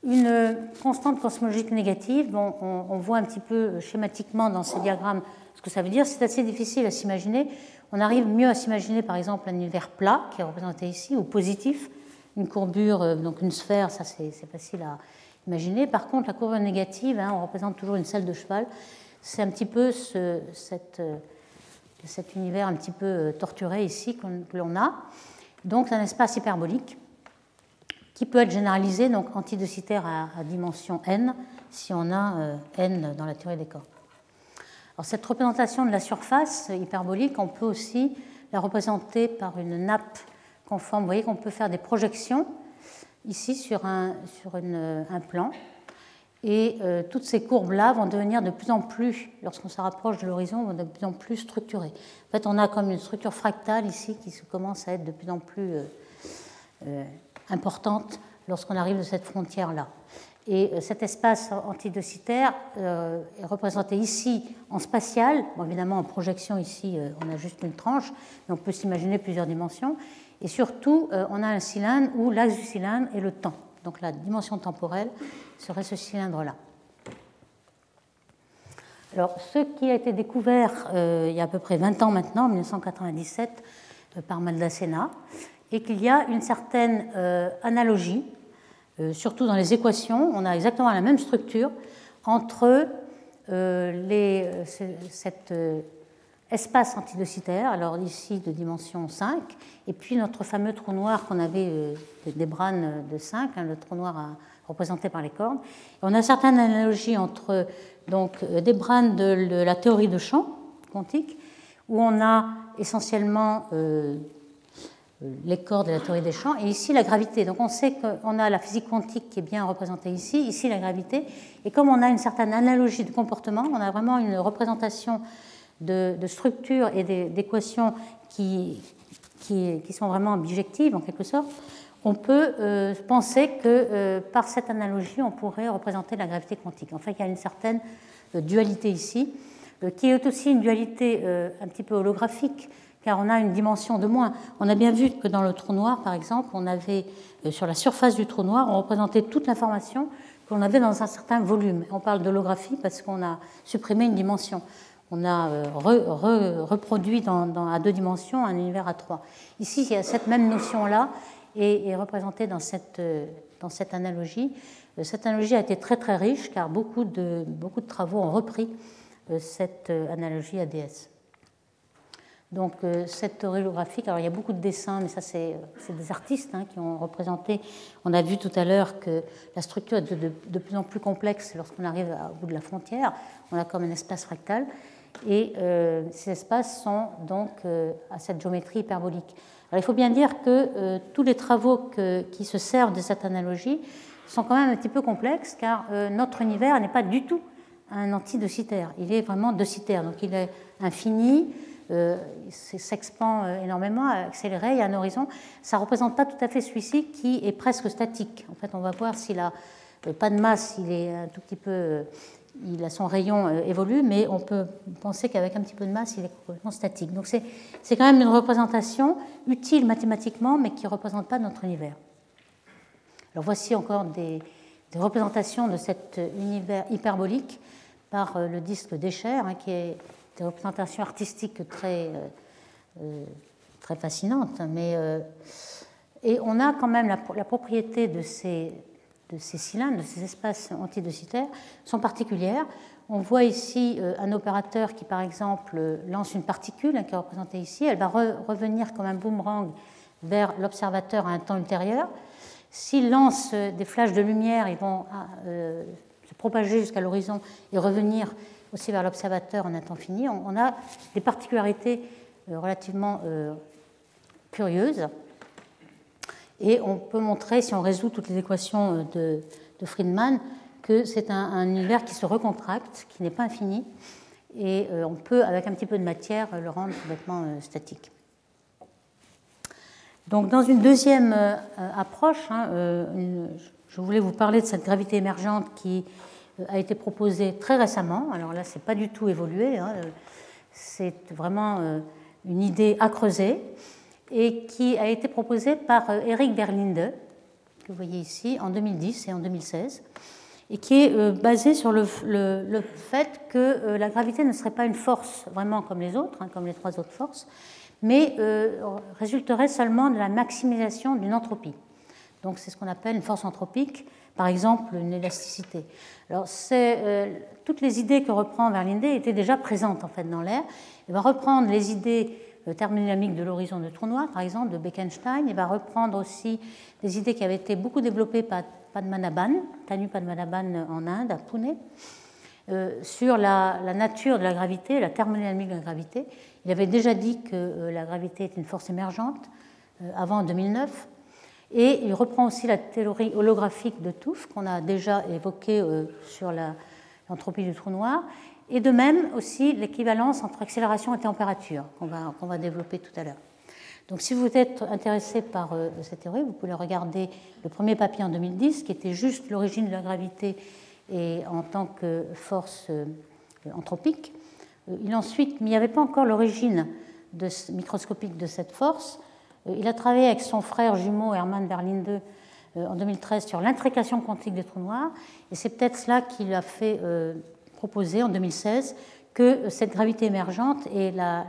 Une constante cosmologique négative, bon, on, voit un petit peu schématiquement dans ces diagrammes ce que ça veut dire. C'est assez difficile à s'imaginer. On arrive mieux à s'imaginer par exemple un univers plat qui est représenté ici ou positif une courbure, euh, donc une sphère, ça c'est facile à imaginer. Par contre, la courbure négative, hein, on représente toujours une selle de cheval, c'est un petit peu euh, cet univers un petit peu euh, torturé ici que l'on a. Donc, un espace hyperbolique qui peut être généralisé, donc antidecitaire à, à dimension n, si on a n dans la théorie des corps. Alors, cette représentation de la surface hyperbolique, on peut aussi la représenter par une nappe Vous voyez qu'on peut faire des projections ici sur un, sur un plan. Et euh, toutes ces courbes-là vont devenir de plus en plus, lorsqu'on se rapproche de l'horizon, vont de plus en plus structurées. En fait, on a comme une structure fractale ici qui commence à être de plus en plus euh, euh, importante lorsqu'on arrive de cette frontière-là. Et cet espace antidocitaire est représenté ici en spatial. Évidemment, en projection, ici, on a juste une tranche, mais on peut s'imaginer plusieurs dimensions. Et surtout, euh, on a un cylindre où l'axe du cylindre est le temps. Donc la dimension temporelle serait ce cylindre-là. Alors, ce qui a été découvert euh, il y a à peu près 20 ans maintenant, en 1997, euh, par Maldacena, est qu'il y a une certaine analogie, surtout dans les équations. On a exactement la même structure entre les, cette espace antidocitaire, alors ici de dimension 5, et puis notre fameux trou noir qu'on avait euh, des branes de 5, hein, le trou noir représenté par les cordes. on a certaines analogies entre donc, euh, des branes de, la théorie de champ quantique, où on a essentiellement euh, les cordes de la théorie des champs, et ici la gravité. Donc on sait qu'on a la physique quantique qui est bien représentée ici, ici la gravité, et comme on a une certaine analogie de comportement, on a vraiment une représentation de, structures et d'équations qui, qui, sont vraiment objectives en quelque sorte, on peut euh, penser que euh, par cette analogie, on pourrait représenter la gravité quantique. En fait, il y a une certaine euh, dualité ici, qui est aussi une dualité un petit peu holographique, car on a une dimension de moins. On a bien vu que dans le trou noir, par exemple, on avait sur la surface du trou noir, on représentait toute l'information qu'on avait dans un certain volume. On parle d'holographie parce qu'on a supprimé une dimension on a euh, reproduit dans, à deux dimensions un univers à trois. Ici, cette même notion-là et est représentée dans cette, euh, analogie. Euh, cette analogie a été très très riche car beaucoup de, travaux ont repris cette analogie ADS. Donc cette théorie holographique, alors il y a beaucoup de dessins, mais ça c'est des artistes hein, qui ont représenté. On a vu tout à l'heure que la structure est de, de, plus en plus complexe lorsqu'on arrive au bout de la frontière. On a comme un espace fractal. Et ces espaces sont donc à cette géométrie hyperbolique. Alors il faut bien dire que tous les travaux qui se servent de cette analogie sont quand même un petit peu complexes, car notre univers n'est pas du tout un antidocitaire. Il est vraiment docitaire, donc il est infini, euh, s'expand euh, énormément, accéléré, il y a un horizon. Ça ne représente pas tout à fait celui-ci qui est presque statique. En fait, on va voir s'il a euh, pas de masse, il est un tout petit peu, il a son rayon évolue, mais on peut penser qu'avec un petit peu de masse, il est complètement statique. Donc c'est quand même une représentation utile mathématiquement, mais qui ne représente pas notre univers. Alors voici encore des, représentations de cet univers hyperbolique par le disque d'Escher, hein, qui est des représentations artistiques très, euh, euh, très fascinantes. Mais, euh, et on a quand même la, propriété de ces, de ces cylindres, de ces espaces antidocitaires, sont particulières. On voit ici un opérateur qui, par exemple, lance une particule hein, qui est représentée ici. Elle va revenir comme un boomerang vers l'observateur à un temps ultérieur. S'il lance des flashs de lumière, ils vont se propager jusqu'à l'horizon et revenir aussi vers l'observateur en un temps fini, on, a des particularités euh, relativement euh, curieuses. Et on peut montrer, si on résout toutes les équations euh, de, Friedman, que c'est un, univers qui se recontracte, qui n'est pas infini, et on peut, avec un petit peu de matière, le rendre complètement statique. Donc, dans une deuxième approche, hein, je voulais vous parler de cette gravité émergente qui a été proposé très récemment. Alors là, c'est pas du tout évolué. Hein. C'est vraiment euh, une idée à creuser et qui a été proposée par euh, Eric Berlinde, que vous voyez ici, en 2010 et en 2016, et qui est euh, basée sur le, fait que la gravité ne serait pas une force vraiment comme les autres, hein, comme les trois autres forces, mais résulterait seulement de la maximisation d'une entropie. Donc c'est ce qu'on appelle une force anthropique, par exemple une élasticité. Alors, euh, toutes les idées que reprend Verlinde étaient déjà présentes en fait dans l'air. Il va reprendre les idées euh, thermodynamiques de l'horizon de trou noir, par exemple, de Bekenstein. Il va reprendre aussi des idées qui avaient été beaucoup développées par Padmanabhan, Tanu Padmanabhan en Inde, à Pune, euh, sur la, nature de la gravité, la thermodynamique de la gravité. Il avait déjà dit que la gravité est une force émergente avant 2009. Et il reprend aussi la théorie holographique de Touffe, qu'on a déjà évoquée euh, sur l'entropie du trou noir, et de même aussi l'équivalence entre accélération et température, qu'on va, va développer tout à l'heure. Donc si vous êtes intéressé par euh, cette théorie, vous pouvez regarder le premier papier en 2010, qui était juste l'origine de la gravité et en tant que force euh, anthropique. Il ensuite, mais il n'y avait pas encore l'origine microscopique de cette force, euh, il a travaillé avec son frère jumeau Hermann Berlinde euh, en 2013 sur l'intrication quantique des trous noirs, et c'est peut-être cela qui lui a fait euh, proposer en 2016 que cette gravité émergente et la,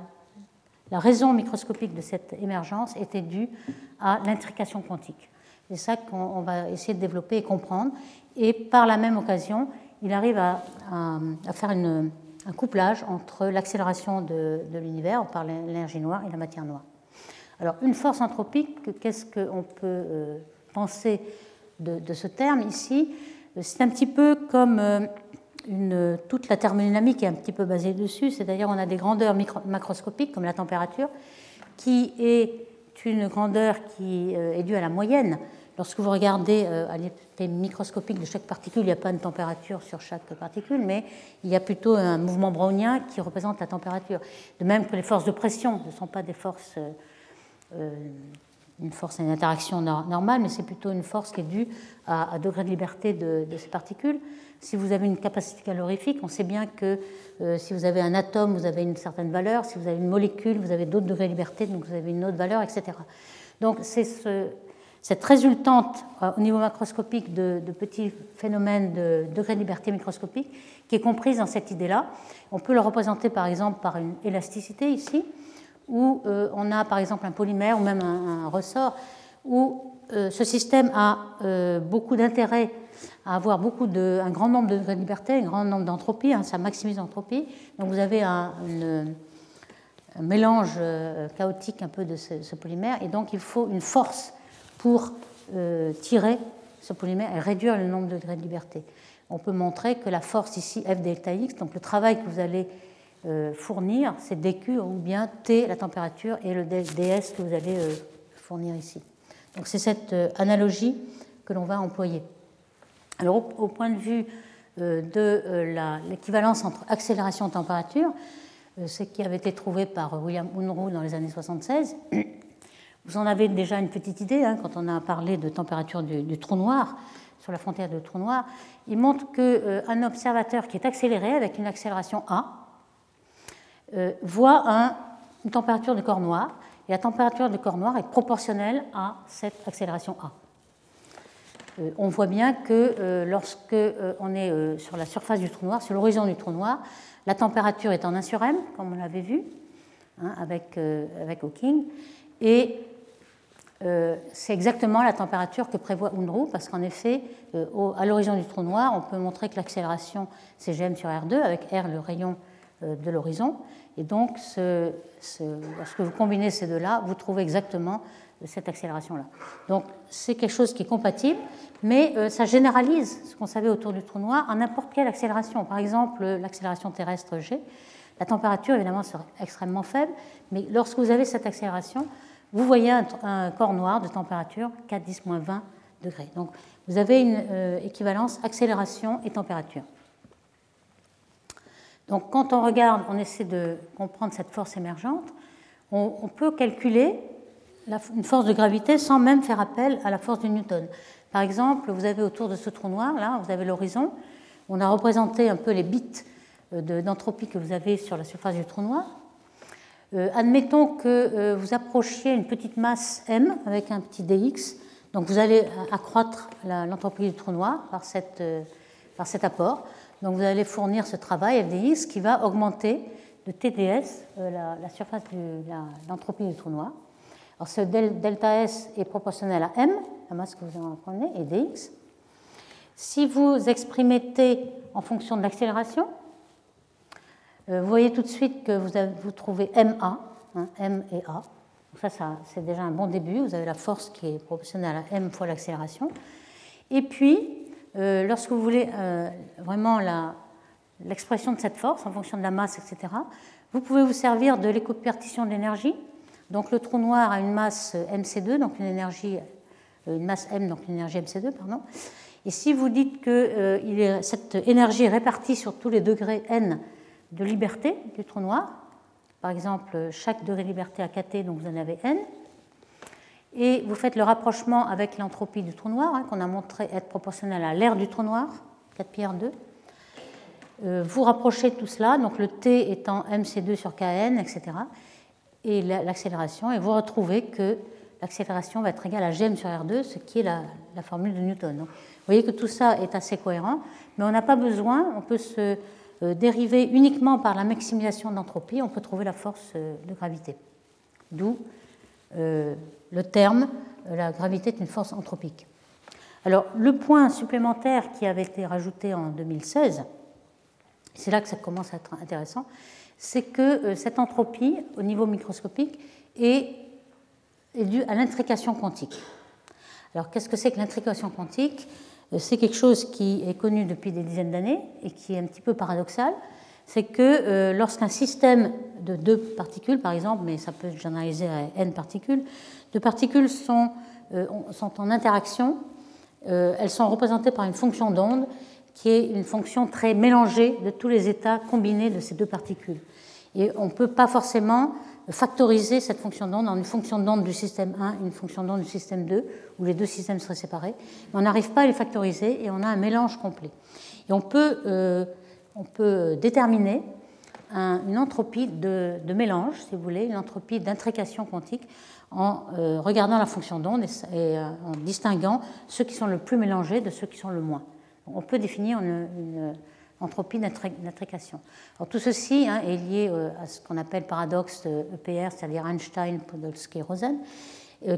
la raison microscopique de cette émergence était due à l'intrication quantique. C'est ça qu'on va essayer de développer et comprendre. Et par la même occasion, il arrive à, faire une, un couplage entre l'accélération de, de l'univers par l'énergie noire et la matière noire. Alors, une force anthropique, qu'est-ce qu'on peut euh, penser de, ce terme ici? C'est un petit peu comme euh, une, toute la thermodynamique est un petit peu basée dessus, c'est-à-dire on a des grandeurs macroscopiques comme la température, qui est une grandeur qui euh, est due à la moyenne. Lorsque vous regardez à l'état microscopique de chaque particule, il n'y a pas de température sur chaque particule, mais il y a plutôt un mouvement brownien qui représente la température. De même que les forces de pression ne sont pas des forces euh, une force, une interaction normale, mais c'est plutôt une force qui est due à, degré de liberté de, ces particules. Si vous avez une capacité calorifique, on sait bien que euh, si vous avez un atome, vous avez une certaine valeur, si vous avez une molécule, vous avez d'autres degrés de liberté, donc vous avez une autre valeur, etc. Donc c'est ce, cette résultante euh, au niveau macroscopique de, de, petits phénomènes de degré de liberté microscopique qui est comprise dans cette idée-là. On peut le représenter par exemple par une élasticité ici où euh, on a par exemple un polymère ou même un, ressort, où euh, ce système a euh, beaucoup d'intérêt à avoir beaucoup de, un grand nombre de libertés, un grand nombre d'entropies, hein, ça maximise l'entropie. Donc vous avez un, mélange chaotique un peu de ce, polymère, et donc il faut une force pour tirer ce polymère et réduire le nombre de degrés de liberté. On peut montrer que la force ici, F delta X, donc le travail que vous allez fournir, c'est dQ ou bien T, la température, et le ds que vous allez fournir ici. Donc c'est cette analogie que l'on va employer. Alors au, point de vue euh, de euh, l'équivalence entre accélération et température, euh, ce qui avait été trouvé par William Unruh dans les années 76, vous en avez déjà une petite idée hein, quand on a parlé de température du, trou noir, sur la frontière du trou noir. Il montre qu'un observateur qui est accéléré avec une accélération A voit une température du corps noir, et la température du corps noir est proportionnelle à cette accélération A. Euh, on voit bien que euh, lorsque euh, on est sur la surface du trou noir, sur l'horizon du trou noir, la température est en 1 sur m, comme on l'avait vu hein, avec, avec Hawking, et c'est exactement la température que prévoit Unruh, parce qu'en effet, à l'horizon du trou noir, on peut montrer que l'accélération c'est gm sur r2, avec r le rayon de l'horizon, et donc lorsque vous combinez ces deux-là, vous trouvez exactement cette accélération-là. Donc c'est quelque chose qui est compatible, mais euh, ça généralise ce qu'on savait autour du trou noir à n'importe quelle accélération. Par exemple, l'accélération terrestre G, la température évidemment sera extrêmement faible, mais lorsque vous avez cette accélération, vous voyez un, corps noir de température 4 10 20 degrés. Donc vous avez une euh, équivalence accélération et température. Donc quand on regarde, on essaie de comprendre cette force émergente, on peut calculer une force de gravité sans même faire appel à la force de Newton. Par exemple, vous avez autour de ce trou noir, là, vous avez l'horizon. On a représenté un peu les bits euh, d'entropie que vous avez sur la surface du trou noir. Euh, admettons que euh, vous approchiez une petite masse m avec un petit dx. Donc vous allez accroître l'entropie du trou noir par, cet apport. Donc vous allez fournir ce travail fdx qui va augmenter de TDS la, la, surface de l'entropie du trou noir. Alors ce delta S est proportionnel à m, la masse que vous en prenez, et dx. Si vous exprimez t en fonction de l'accélération, euh, vous voyez tout de suite que vous, vous trouvez ma, hein, m et a. ça, ça c'est déjà un bon début. Vous avez la force qui est proportionnelle à m fois l'accélération. Et puis, euh, lorsque vous voulez euh, vraiment l'expression de cette force en fonction de la masse, etc., vous pouvez vous servir de l'écopertition de l'énergie donc le trou noir a une masse mc2, donc une énergie, euh, une masse m, donc une énergie mc2, pardon. Et si vous dites que euh, cette énergie est répartie sur tous les degrés n de liberté du trou noir, par exemple chaque degré de liberté a kt, donc vous en avez n, et vous faites le rapprochement avec l'entropie du trou noir, hein, qu'on a montré être proportionnelle à l'air du trou noir, 4 pi r2, euh, vous rapprochez tout cela, donc le t étant mc2 sur kn, etc et l'accélération, et vous retrouvez que l'accélération va être égale à gm sur r2, ce qui est la, formule de Newton. vous voyez que tout ça est assez cohérent, mais on n'a pas besoin, on peut se euh, dériver uniquement par la maximisation d'entropie, on peut trouver la force euh, de gravité. D'où le terme, la gravité est une force anthropique. Alors, le point supplémentaire qui avait été rajouté en 2016, c'est là que ça commence à être intéressant, c'est que euh, cette entropie, au niveau microscopique, est, due à l'intrication quantique. Alors, qu'est-ce que c'est que l'intrication quantique? Euh, C'est quelque chose qui est connu depuis des dizaines d'années et qui est un petit peu paradoxal. C'est que euh, lorsqu'un système de deux particules, par exemple, mais ça peut se généraliser à n particules, deux particules sont, sont en interaction, elles sont représentées par une fonction d'onde qui est une fonction très mélangée de tous les états combinés de ces deux particules. Et on ne peut pas forcément factoriser cette fonction d'onde en une fonction d'onde du système 1 et une fonction d'onde du système 2, où les deux systèmes seraient séparés. Mais on n'arrive pas à les factoriser et on a un mélange complet. Et on peut, euh, on peut déterminer une entropie de, mélange, si vous voulez, une entropie d'intrication quantique en euh, regardant la fonction d'onde et, euh, en distinguant ceux qui sont le plus mélangés de ceux qui sont le moins on peut définir une, entropie d'intrication. tout ceci hein, est lié euh, à ce qu'on appelle paradoxe EPR, c'est-à-dire Einstein, Podolsky, Rosen,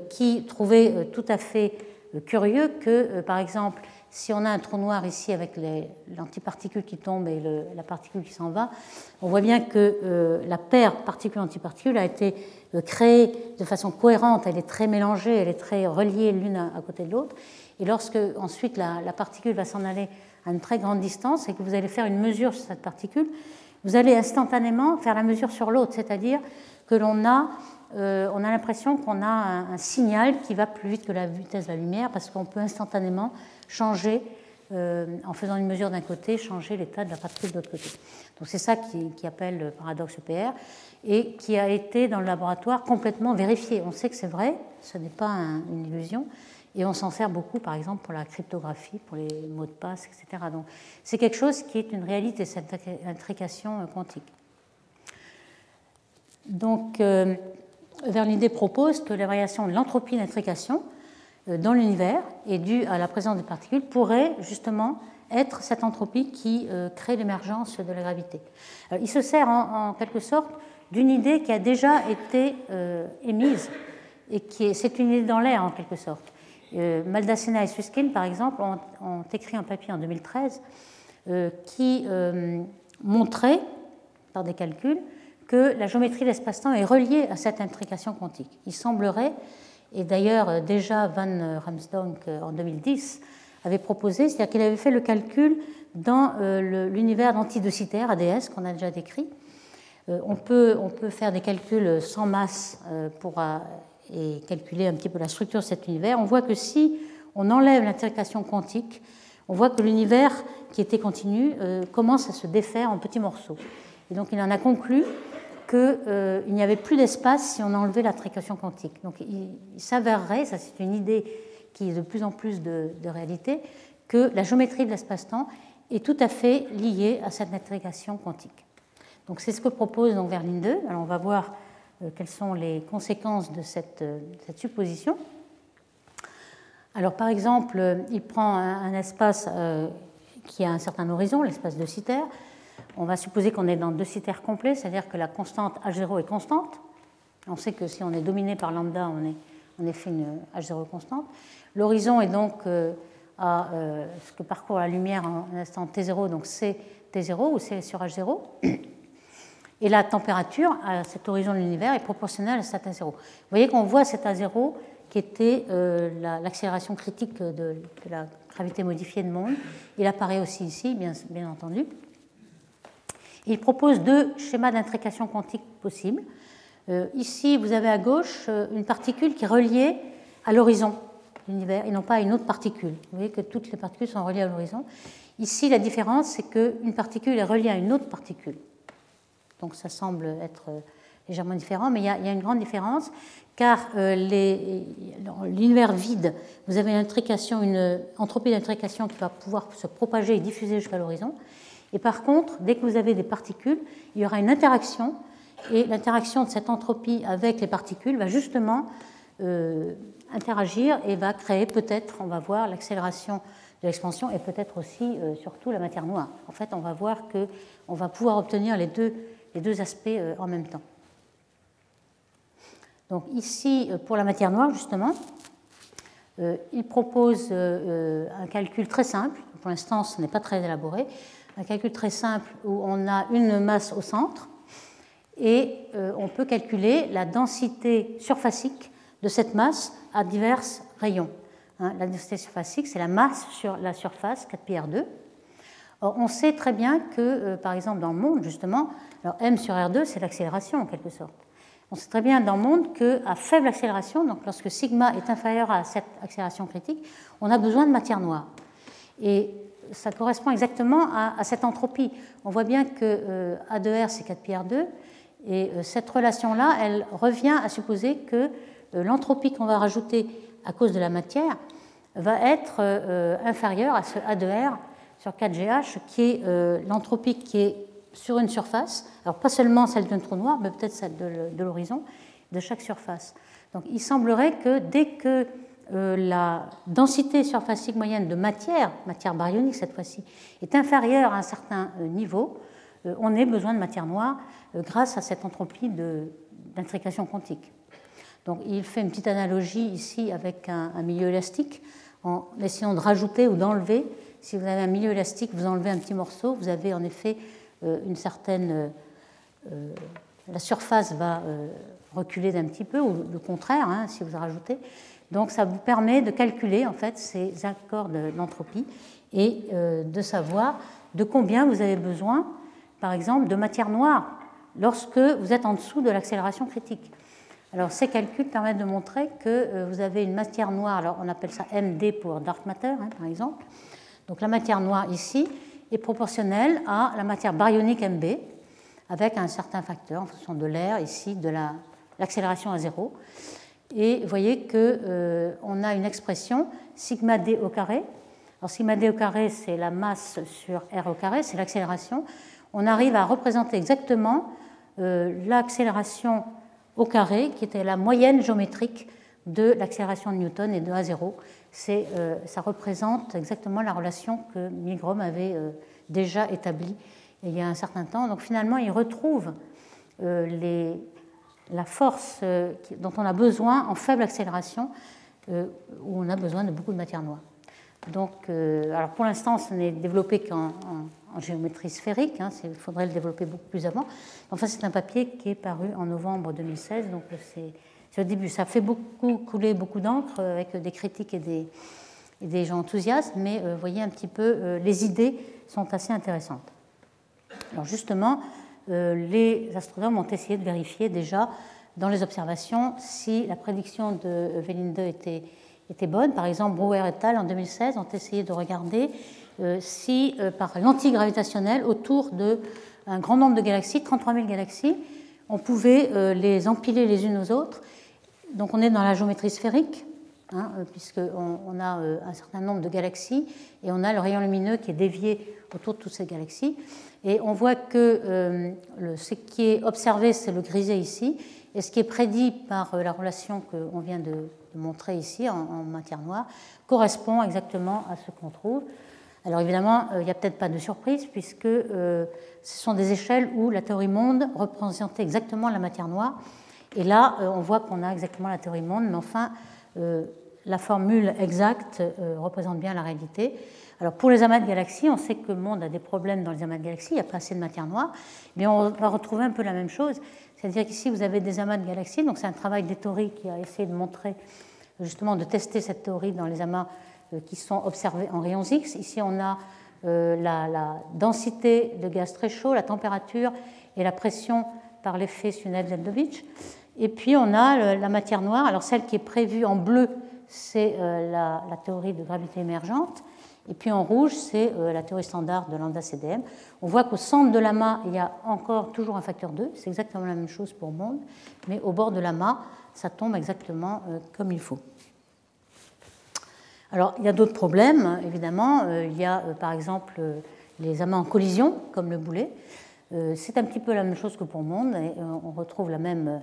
qui trouvait tout à fait curieux que, par exemple, si on a un trou noir ici avec l'antiparticule qui tombe et la particule qui s'en va, on voit bien que euh, la paire particule-antiparticule a été euh, créée de façon cohérente, elle est très mélangée, elle est très reliée l'une à, côté de l'autre. Et lorsque ensuite la, particule va s'en aller à une très grande distance et que vous allez faire une mesure sur cette particule, vous allez instantanément faire la mesure sur l'autre, c'est-à-dire que l'on a euh, on a l'impression qu'on a un, signal qui va plus vite que la vitesse de la lumière parce qu'on peut instantanément changer, euh, en faisant une mesure d'un côté, changer l'état de la particule de l'autre côté. Donc c'est ça qui, appelle le paradoxe EPR et qui a été dans le laboratoire complètement vérifié. On sait que c'est vrai, ce n'est pas une illusion. Et on s'en sert beaucoup, par exemple, pour la cryptographie, pour les mots de passe, etc. Donc, c'est quelque chose qui est une réalité, cette intrication quantique. Donc, euh, propose que la variation de l'entropie d'intrication euh, dans l'univers est due à la présence des particules pourrait justement être cette entropie qui euh, crée l'émergence de la gravité. il se sert en, quelque sorte d'une idée qui a déjà été euh, émise et qui est, c'est une idée dans l'air en quelque sorte. Maldacena et Susskind, par exemple, ont, ont, écrit un papier en 2013 qui montrait, par des calculs, que la géométrie de l'espace-temps est reliée à cette intrication quantique. Il semblerait, et d'ailleurs euh, déjà Van Ramsdonk euh, en 2010 avait proposé, c'est-à-dire qu'il avait fait le calcul dans euh, l'univers d'antidocitaire, ADS, qu'on a déjà décrit. On peut, on peut, faire des calculs sans masse pour et calculer un petit peu la structure de cet univers. On voit que si on enlève l'intrication quantique, on voit que l'univers qui était continu commence à se défaire en petits morceaux. Et donc il en a conclu qu'il euh, n'y avait plus d'espace si on enlevait la trication quantique. Donc il, s'avérerait, ça c'est une idée qui est de plus en plus de, réalité, que la géométrie de l'espace-temps est tout à fait liée à cette intrication quantique. Donc c'est ce que propose donc Verlinde 2. Alors on va voir euh, quelles sont les conséquences de cette, euh, supposition. Alors par exemple, il prend un, espace qui a un certain horizon, l'espace de Citer, on va supposer qu'on est dans deux critères complets, c'est-à-dire que la constante H0 est constante. On sait que si on est dominé par lambda, on est en effet une H0 constante. L'horizon est donc euh, à euh, ce que parcourt la lumière en instant T0, donc c'est T0 ou c'est sur H0. Et la température à cet horizon de l'univers est proportionnelle à cet A0. Vous voyez qu'on voit cet A0 qui était euh, l'accélération critique de, la gravité modifiée de monde. Il apparaît aussi ici, bien entendu. Il propose deux schémas d'intrication quantique possibles. Euh, ici, vous avez à gauche euh, une particule qui est reliée à l'horizon de l'univers et non pas à une autre particule. Vous voyez que toutes les particules sont reliées à l'horizon. Ici, la différence, c'est qu'une particule est reliée à une autre particule. Donc ça semble être euh, légèrement différent, mais il y a, une grande différence, car l'univers vide, vous avez une, intrication, une entropie d'intrication qui va pouvoir se propager et diffuser jusqu'à l'horizon. Et par contre, dès que vous avez des particules, il y aura une interaction, et l'interaction de cette entropie avec les particules va justement euh, interagir et va créer peut-être, on va voir, l'accélération de l'expansion et peut-être aussi, euh, surtout, la matière noire. En fait, on va voir qu'on va pouvoir obtenir les deux, les deux aspects euh, en même temps. Donc ici, pour la matière noire, justement, il propose un calcul très simple. Pour l'instant, ce n'est pas très élaboré un calcul très simple où on a une masse au centre et euh, on peut calculer la densité surfacique de cette masse à divers rayons. Hein, la densité surfacique, c'est la masse sur la surface 4πr2. Or, on sait très bien que, euh, par exemple, dans le monde, justement, alors m sur r2, c'est l'accélération en quelque sorte. On sait très bien dans le monde qu'à faible accélération, donc lorsque sigma est inférieur à cette accélération critique, on a besoin de matière noire. Et ça correspond exactement à, cette entropie. On voit bien que euh, A2R, c'est 4πr2, et euh, cette relation-là, elle revient à supposer que euh, l'entropie qu'on va rajouter à cause de la matière va être inférieure à ce A2R sur 4GH, qui est l'entropie qui est sur une surface, alors pas seulement celle d'un trou noir, mais peut-être celle de l'horizon, de chaque surface. Donc il semblerait que dès que la densité surfacique moyenne de matière, matière baryonique cette fois-ci, est inférieure à un certain euh, niveau, euh, on ait besoin de matière noire grâce à cette entropie d'intrication quantique. Donc il fait une petite analogie ici avec un, milieu élastique en essayant de rajouter ou d'enlever. Si vous avez un milieu élastique, vous enlevez un petit morceau, vous avez en effet une certaine. la surface va reculer d'un petit peu, ou le contraire, hein, si vous rajoutez. Donc ça vous permet de calculer en fait ces accords de l'entropie et de savoir de combien vous avez besoin, par exemple, de matière noire lorsque vous êtes en dessous de l'accélération critique. Alors ces calculs permettent de montrer que euh, vous avez une matière noire, alors on appelle ça MD pour dark matter hein, par exemple. Donc la matière noire ici est proportionnelle à la matière baryonique MB avec un certain facteur en fonction de l'air ici de l'accélération à zéro. Et vous voyez qu'on euh, a une expression sigma d au carré. Alors sigma d au carré c'est la masse sur r au carré, c'est l'accélération. On arrive à représenter exactement euh, l'accélération au carré, qui était la moyenne géométrique de l'accélération de Newton et de A0. Euh, ça représente exactement la relation que Milgrom avait euh, déjà établie il y a un certain temps. Donc finalement, il retrouve les, la force dont on a besoin en faible accélération, où on a besoin de beaucoup de matière noire. Donc, alors pour l'instant, ce n'est développé qu'en en géométrie sphérique. Hein, il faudrait le développer beaucoup plus avant. Enfin, c'est un papier qui est paru en novembre 2016, donc c'est le début. Ça fait beaucoup couler beaucoup d'encre avec des critiques et des, gens enthousiastes, mais euh, vous voyez un petit peu, euh, les idées sont assez intéressantes. Alors justement, euh, les astronomes ont essayé de vérifier déjà dans les observations si la prédiction de Vélinde était, était bonne. Par exemple, Brouwer et al. en 2016 ont essayé de regarder euh, si euh, par l'antigravitationnel, autour d'un grand nombre de galaxies, 33 000 galaxies, on pouvait euh, les empiler les unes aux autres. Donc on est dans la géométrie sphérique, hein, puisqu'on on a un certain nombre de galaxies et on a le rayon lumineux qui est dévié autour de toutes ces galaxies. Et on voit que ce qui est observé, c'est le grisé ici, et ce qui est prédit par la relation qu'on vient de, montrer ici en, matière noire correspond exactement à ce qu'on trouve. Alors évidemment, euh, il n'y a peut-être pas de surprise puisque euh, ce sont des échelles où la théorie monde représentait exactement la matière noire. Et là, euh, on voit qu'on a exactement la théorie monde, mais enfin, la formule exacte représente bien la réalité. Alors pour les amas de galaxies, on sait que le monde a des problèmes dans les amas de galaxies, il n'y a pas assez de matière noire, mais on va retrouver un peu la même chose. C'est-à-dire qu'ici, vous avez des amas de galaxies, donc c'est un travail des théories qui a essayé de montrer, justement, de tester cette théorie dans les amas euh, qui sont observés en rayons X. Ici, on a euh, la, densité de gaz très chaud, la température et la pression par l'effet Sunel-Zeldovich. Et puis, on a la matière noire. Alors, celle qui est prévue en bleu, c'est euh, la, théorie de gravité émergente. Et puis en rouge, c'est la théorie standard de lambda-CDM. On voit qu'au centre de l'amas, il y a encore toujours un facteur 2. C'est exactement la même chose pour monde. Mais au bord de l'amas, ça tombe exactement comme il faut. Alors, il y a d'autres problèmes, évidemment. Euh, il y a, euh, par exemple, euh, les amas en collision, comme le boulet. C'est un petit peu la même chose que pour Monde, et on retrouve la même,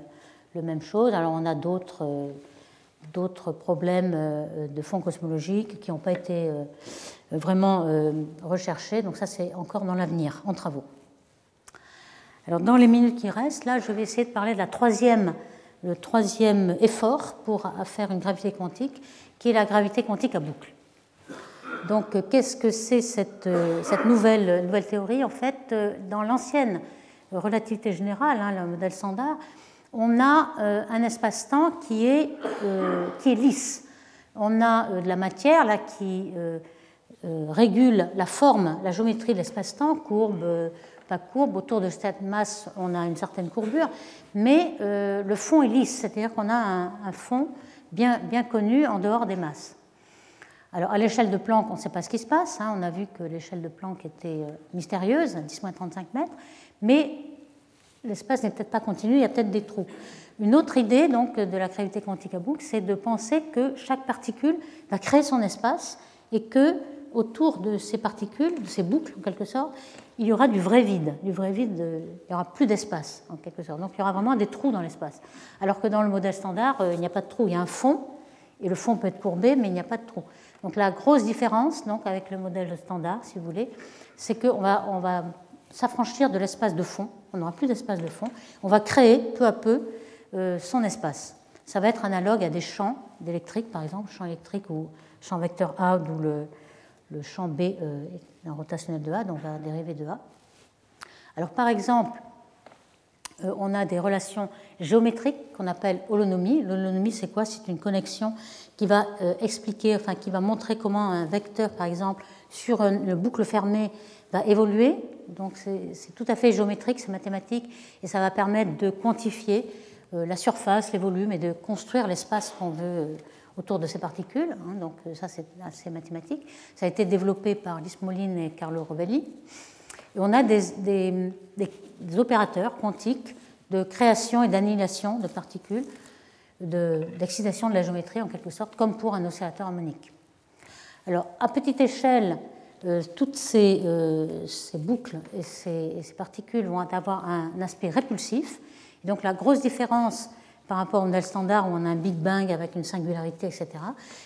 la même chose. Alors, on a d'autres d'autres problèmes de fond cosmologique qui n'ont pas été vraiment recherchés. Donc ça, c'est encore dans l'avenir, en travaux. Alors dans les minutes qui restent, là, je vais essayer de parler de la troisième, le troisième effort pour faire une gravité quantique, qui est la gravité quantique à boucle. Donc, euh, qu'est-ce que c'est cette, euh, cette nouvelle, nouvelle, théorie? En fait, euh, dans l'ancienne relativité générale, hein, le modèle standard, on a un espace-temps qui, est qui est lisse. On a de la matière là, qui régule la forme, la géométrie de l'espace-temps, courbe, pas courbe. Autour de cette masse, on a une certaine courbure, mais le fond est lisse, c'est-à-dire qu'on a un, fond bien, bien connu en dehors des masses. Alors à l'échelle de Planck, on ne sait pas ce qui se passe. Hein. On a vu que l'échelle de Planck était euh, mystérieuse, 10-35 mètres, mais l'espace n'est peut-être pas continu, il y a peut-être des trous. Une autre idée donc de la gravité quantique à boucle, c'est de penser que chaque particule va créer son espace et que autour de ces particules, de ces boucles en quelque sorte, il y aura du vrai vide. Du vrai vide, il n'y aura plus d'espace en quelque sorte. Donc il y aura vraiment des trous dans l'espace. Alors que dans le modèle standard, euh, il n'y a pas de trou, il y a un fond, et le fond peut être courbé, mais il n'y a pas de trou. Donc la grosse différence donc, avec le modèle standard, si vous voulez, c'est qu'on va, s'affranchir de l'espace de fond, on n'aura plus d'espace de fond, on va créer peu à peu euh, son espace. Ça va être analogue à des champs d'électrique, par exemple, champs électriques ou champ vecteur A, d'où le, champ B est un rotationnel de A, donc va dériver de A. Alors par exemple, on a des relations géométriques qu'on appelle holonomie. L'holonomie, c'est quoi? C'est une connexion qui va expliquer, qui va montrer comment un vecteur, par exemple, sur une boucle fermée va évoluer. Donc c'est tout à fait géométrique, c'est mathématique, et ça va permettre de quantifier euh, la surface, les volumes, et de construire l'espace qu'on veut euh, autour de ces particules. Hein. donc euh, ça c'est assez mathématique. Ça a été développé par Lise Moline et Carlo Rovelli. Et on a des, opérateurs quantiques de création et d'annihilation de particules, d'excitation de, de la géométrie en quelque sorte, comme pour un oscillateur harmonique. Alors, à petite échelle, toutes euh, ces, boucles et ces, particules vont avoir un, aspect répulsif. donc, la grosse différence par rapport au modèle standard où on a un Big Bang avec une singularité, etc.,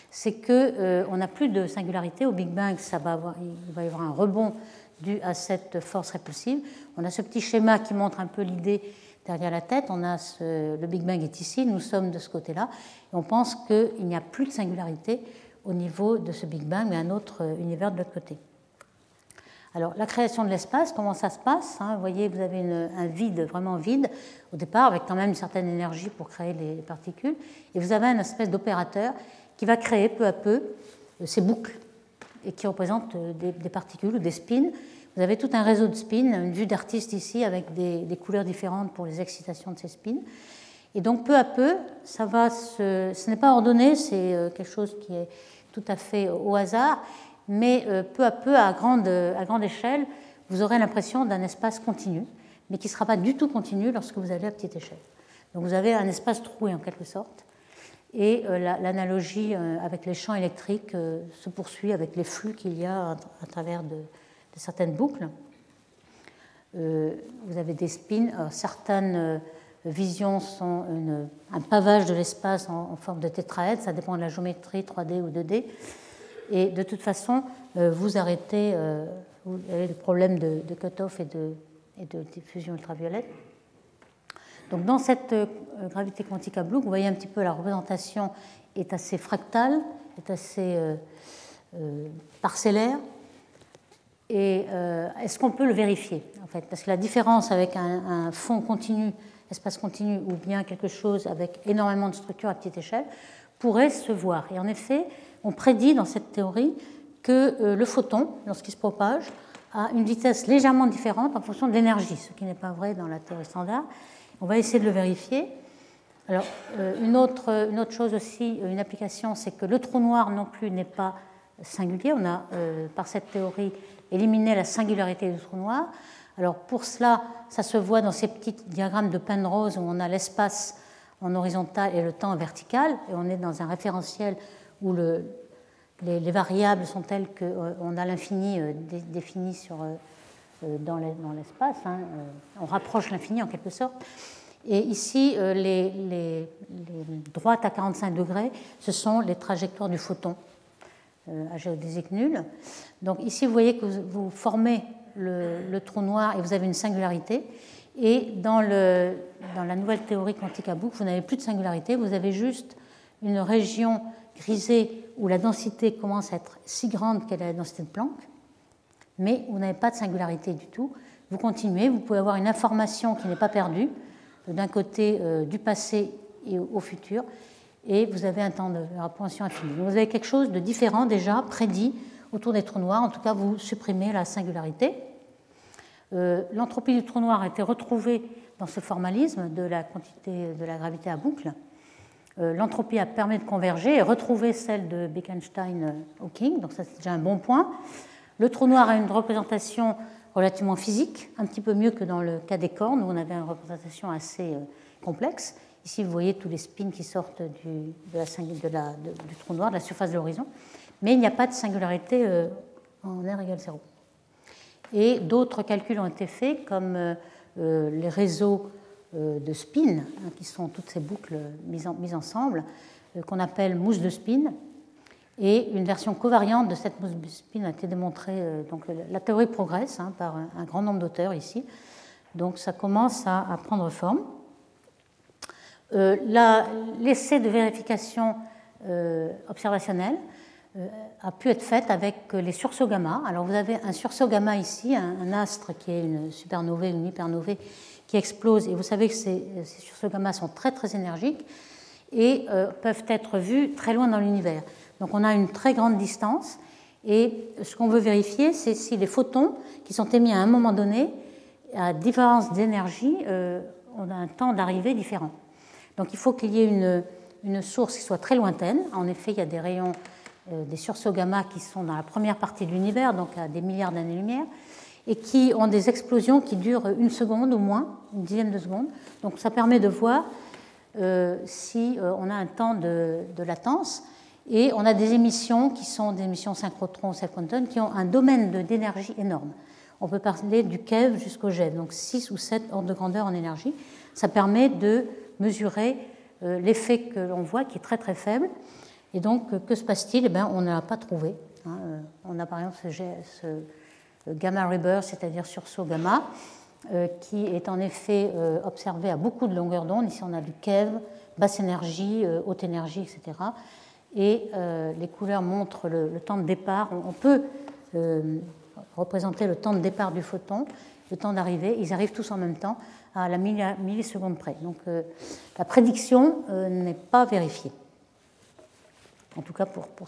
c'est qu'on euh, n'a plus de singularité. Au Big Bang, ça va avoir, il va y avoir un rebond dû à cette force répulsive. On a ce petit schéma qui montre un peu l'idée derrière la tête. On a le Big Bang est ici, nous sommes de ce côté-là. Et on pense qu'il n'y a plus de singularité au niveau de ce Big Bang, mais un autre euh, univers de l'autre côté. Alors, la création de l'espace, comment ça se passe hein? Vous voyez, vous avez un vide, vraiment vide, au départ, avec quand même une certaine énergie pour créer les particules. Et vous avez un espèce d'opérateur qui va créer peu à peu euh, ces boucles et qui représentent euh, des, particules ou des spins. Vous avez tout un réseau de spins, une vue d'artiste ici avec des, des, couleurs différentes pour les excitations de ces spins. Et donc peu à peu, ça va se... ce n'est pas ordonné, c'est quelque chose qui est tout à fait au hasard, mais euh, peu à peu, à grande, à grande échelle, vous aurez l'impression d'un espace continu, mais qui ne sera pas du tout continu lorsque vous allez à petite échelle. Donc vous avez un espace troué en quelque sorte, et euh, l'analogie euh, avec les champs électriques se poursuit avec les flux qu'il y a à travers de, certaines boucles. vous avez des spins, certaines visions sont un pavage de l'espace en, en, forme de tétraède, ça dépend de la géométrie 3D ou 2D. Et de toute façon, euh, vous arrêtez euh, vous avez le problème de, cut-off et de, de, diffusion ultraviolette. Donc dans cette euh, gravité quantique à Blue, vous voyez un petit peu la représentation est assez fractale, est assez parcellaire. Et est-ce qu'on peut le vérifier en fait? Parce que la différence avec un, un, fond continu, espace continu, ou bien quelque chose avec énormément de structures à petite échelle, pourrait se voir. Et en effet, on prédit dans cette théorie que euh, le photon, lorsqu'il se propage, a une vitesse légèrement différente en fonction de l'énergie, ce qui n'est pas vrai dans la théorie standard. On va essayer de le vérifier. Alors, euh, une, autre, une autre chose aussi, une application, c'est que le trou noir non plus n'est pas singulier. On a, euh, par cette théorie, éliminé la singularité du trou noir. Alors, pour cela, ça se voit dans ces petits diagrammes de Penrose où on a l'espace en horizontal et le temps en vertical, et on est dans un référentiel où le, les, variables sont telles qu'on a l'infini euh, défini sur, euh, euh, dans l'espace. Hein, on rapproche l'infini en quelque sorte. Et ici, les, droites à 45 degrés, ce sont les trajectoires du photon à géodésique nulle. Donc ici, vous voyez que vous, formez le, trou noir et vous avez une singularité. Et dans, dans la nouvelle théorie quantique à boucle, vous n'avez plus de singularité, vous avez juste une région grisée où la densité commence à être si grande qu'elle est la densité de Planck, mais vous n'avez pas de singularité du tout. Vous continuez, vous pouvez avoir une information qui n'est pas perdue, d'un côté euh, du passé et au futur, et vous avez un temps de réponse infini. vous avez quelque chose de différent déjà, prédit autour des trous noirs, en tout cas vous supprimez la singularité. Euh, l'entropie du trou noir a été retrouvée dans ce formalisme de la quantité de la gravité à boucle. Euh, l'entropie a permis de converger et retrouver celle de Bekenstein-Hawking, donc ça c'est déjà un bon point. Le trou noir a une représentation relativement physique, un petit peu mieux que dans le cas des cornes, où on avait une représentation assez euh, complexe. Ici, vous voyez tous les spins qui sortent du, de la, du trou noir, de la surface de l'horizon, mais il n'y a pas de singularité euh, en R égale 0. Et d'autres calculs ont été faits, comme les réseaux euh, de spin, hein, qui sont toutes ces boucles mises, ensemble, euh, qu'on appelle mousse de spin. Et une version covariante de cette mousse de spin a été démontrée. Euh, donc la théorie progresse hein, par un grand nombre d'auteurs ici. Donc ça commence à, prendre forme. L'essai de vérification observationnelle a pu être faite avec les sursauts gamma. Alors vous avez un sursaut gamma ici, un, astre qui est une supernovae, une hypernovae qui explose, et vous savez que ces, ces sursauts gamma sont très très énergiques et peuvent être vus très loin dans l'univers. Donc on a une très grande distance, et ce qu'on veut vérifier, c'est si les photons qui sont émis à un moment donné, à différence d'énergie, on a un temps d'arrivée différent. Donc il faut qu'il y ait une, une, source qui soit très lointaine. En effet, il y a des rayons, euh, des sursauts gamma qui sont dans la première partie de l'univers, donc à des milliards d'années-lumière, et qui ont des explosions qui durent une seconde ou moins, une dizaine de secondes. Donc ça permet de voir euh, si euh, on a un temps de, latence. Et on a des émissions qui sont des émissions synchrotron ou self qui ont un domaine d'énergie énorme. On peut parler du keV jusqu'au GeV, donc 6 ou 7 ordres de grandeur en énergie. Ça permet de mesurer euh, l'effet que l'on voit qui est très très faible. Et donc, que se passe-t-il? Eh bien, On n'a pas trouvé. Hein. On a par exemple ce, gamma rebirth, c'est-à-dire sursaut gamma, qui est en effet observé à beaucoup de longueurs d'onde. Ici, on a du keV, basse énergie, haute énergie, etc. Et les couleurs montrent le, temps de départ. On, peut représenter le temps de départ du photon, le temps d'arrivée. Ils arrivent tous en même temps à la milliseconde près. Donc euh, la prédiction euh, n'est pas vérifiée. En tout cas pour, pour,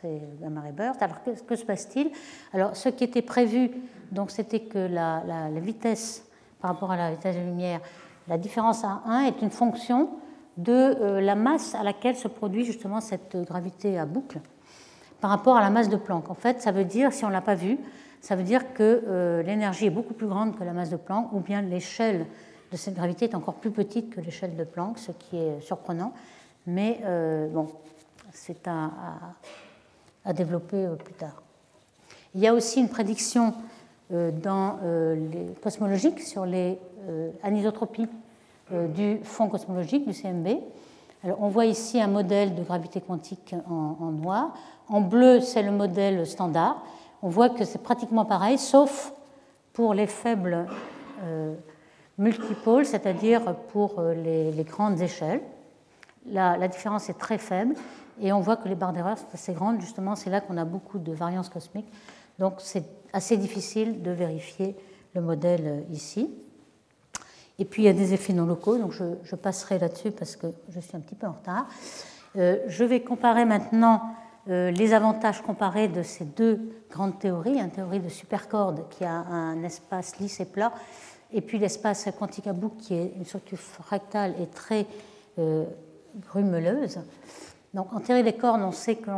ces gamma ray bursts. Alors que, se passe-t-il? Alors ce qui était prévu, donc c'était que la, la, vitesse par rapport à la vitesse de lumière, la différence à 1 est une fonction de euh, la masse à laquelle se produit justement cette gravité à boucle par rapport à la masse de Planck. En fait, ça veut dire, si on ne l'a pas vu, ça veut dire que euh, l'énergie est beaucoup plus grande que la masse de Planck, ou bien l'échelle de cette gravité est encore plus petite que l'échelle de Planck, ce qui est surprenant. Mais euh, bon, c'est à, développer euh, plus tard. Il y a aussi une prédiction dans les cosmologiques sur les anisotropies du fond cosmologique, du CMB. Alors, on voit ici un modèle de gravité quantique en, noir. En bleu, c'est le modèle standard on voit que c'est pratiquement pareil, sauf pour les faibles euh, multipôles, c'est-à-dire pour euh, les, grandes échelles. La, différence est très faible et on voit que les barres d'erreur sont assez grandes. Justement, c'est là qu'on a beaucoup de variance cosmique. Donc, c'est assez difficile de vérifier le modèle euh, ici. Et puis, il y a des effets non locaux, donc je, passerai là-dessus parce que je suis un petit peu en retard. je vais comparer maintenant euh, les avantages comparés de ces deux grandes théories, une théorie de supercorde qui a un espace lisse et plat, et puis l'espace quantique à boucle qui est une structure fractale et très euh, grumeleuse. Donc en théorie des cordes, on sait que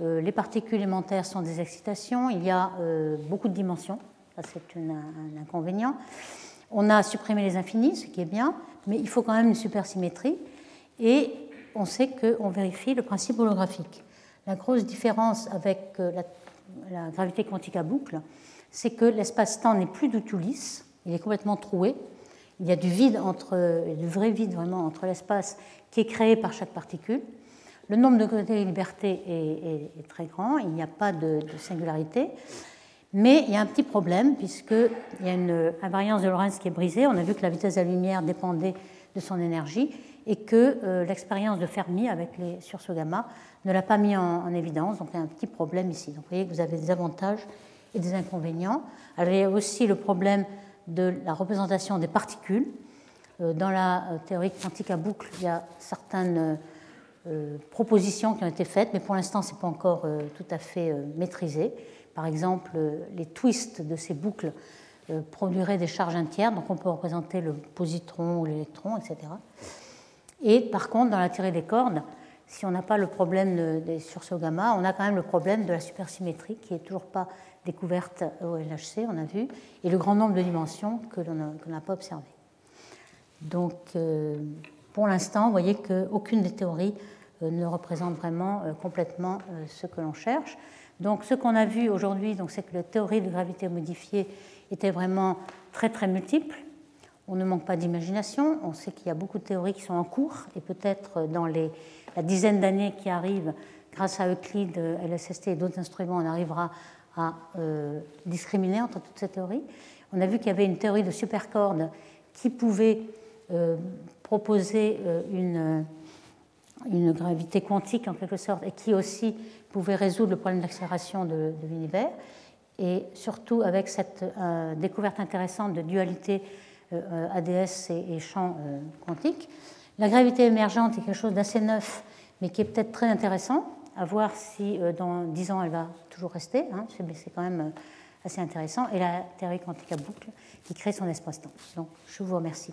euh, les particules élémentaires sont des excitations, il y a beaucoup de dimensions, ça c'est un inconvénient. On a supprimé les infinis, ce qui est bien, mais il faut quand même une supersymétrie, et on sait qu'on vérifie le principe holographique. La grosse différence avec euh, la, gravité quantique à boucle, c'est que l'espace-temps n'est plus du tout lisse, il est complètement troué. Il y a du vide entre, du vrai vide vraiment entre l'espace qui est créé par chaque particule. Le nombre de degrés de liberté est, très grand, il n'y a pas de, singularité. Mais il y a un petit problème, puisqu'il y a une invariance de Lorentz qui est brisée. On a vu que la vitesse de la lumière dépendait de son énergie et que euh, l'expérience de Fermi avec les sursauts gamma ne l'a pas mis en, évidence. Donc il y a un petit problème ici. Donc vous voyez que vous avez des avantages et des inconvénients. Alors il aussi le problème de la représentation des particules. Euh, dans la euh, théorie quantique à boucle, il y a certaines propositions qui ont été faites, mais pour l'instant, ce n'est pas encore tout à fait maîtrisé. Par exemple, les twists de ces boucles produiraient des charges entières, donc on peut représenter le positron ou l'électron, etc. Et par contre, dans la théorie des cordes, si on n'a pas le problème des sursauts gamma, on a quand même le problème de la supersymétrie qui n'est toujours pas découverte au LHC, on a vu, et le grand nombre de dimensions que l'on n'a pas observé. Donc, euh, pour l'instant, vous voyez qu'aucune des théories euh, ne représente vraiment euh, complètement ce que l'on cherche. Donc, ce qu'on a vu aujourd'hui, c'est que la théorie de gravité modifiée était vraiment très très multiple on ne manque pas d'imagination. On sait qu'il y a beaucoup de théories qui sont en cours et peut-être dans la dizaine d'années qui arrivent, grâce à Euclide, LSST et d'autres instruments, on arrivera à discriminer entre toutes ces théories. On a vu qu'il y avait une théorie de supercorde qui pouvait proposer euh, une, une gravité quantique en quelque sorte, et qui aussi pouvait résoudre le problème d'accélération de, l'univers, et surtout avec cette euh, découverte intéressante de dualité euh, ADS et, champ quantique. La gravité émergente est quelque chose d'assez neuf, mais qui est peut-être très intéressant, à voir si dans 10 ans elle va toujours rester, hein, c'est quand même assez intéressant, et la théorie quantique à boucle qui crée son espace-temps. Donc je vous remercie.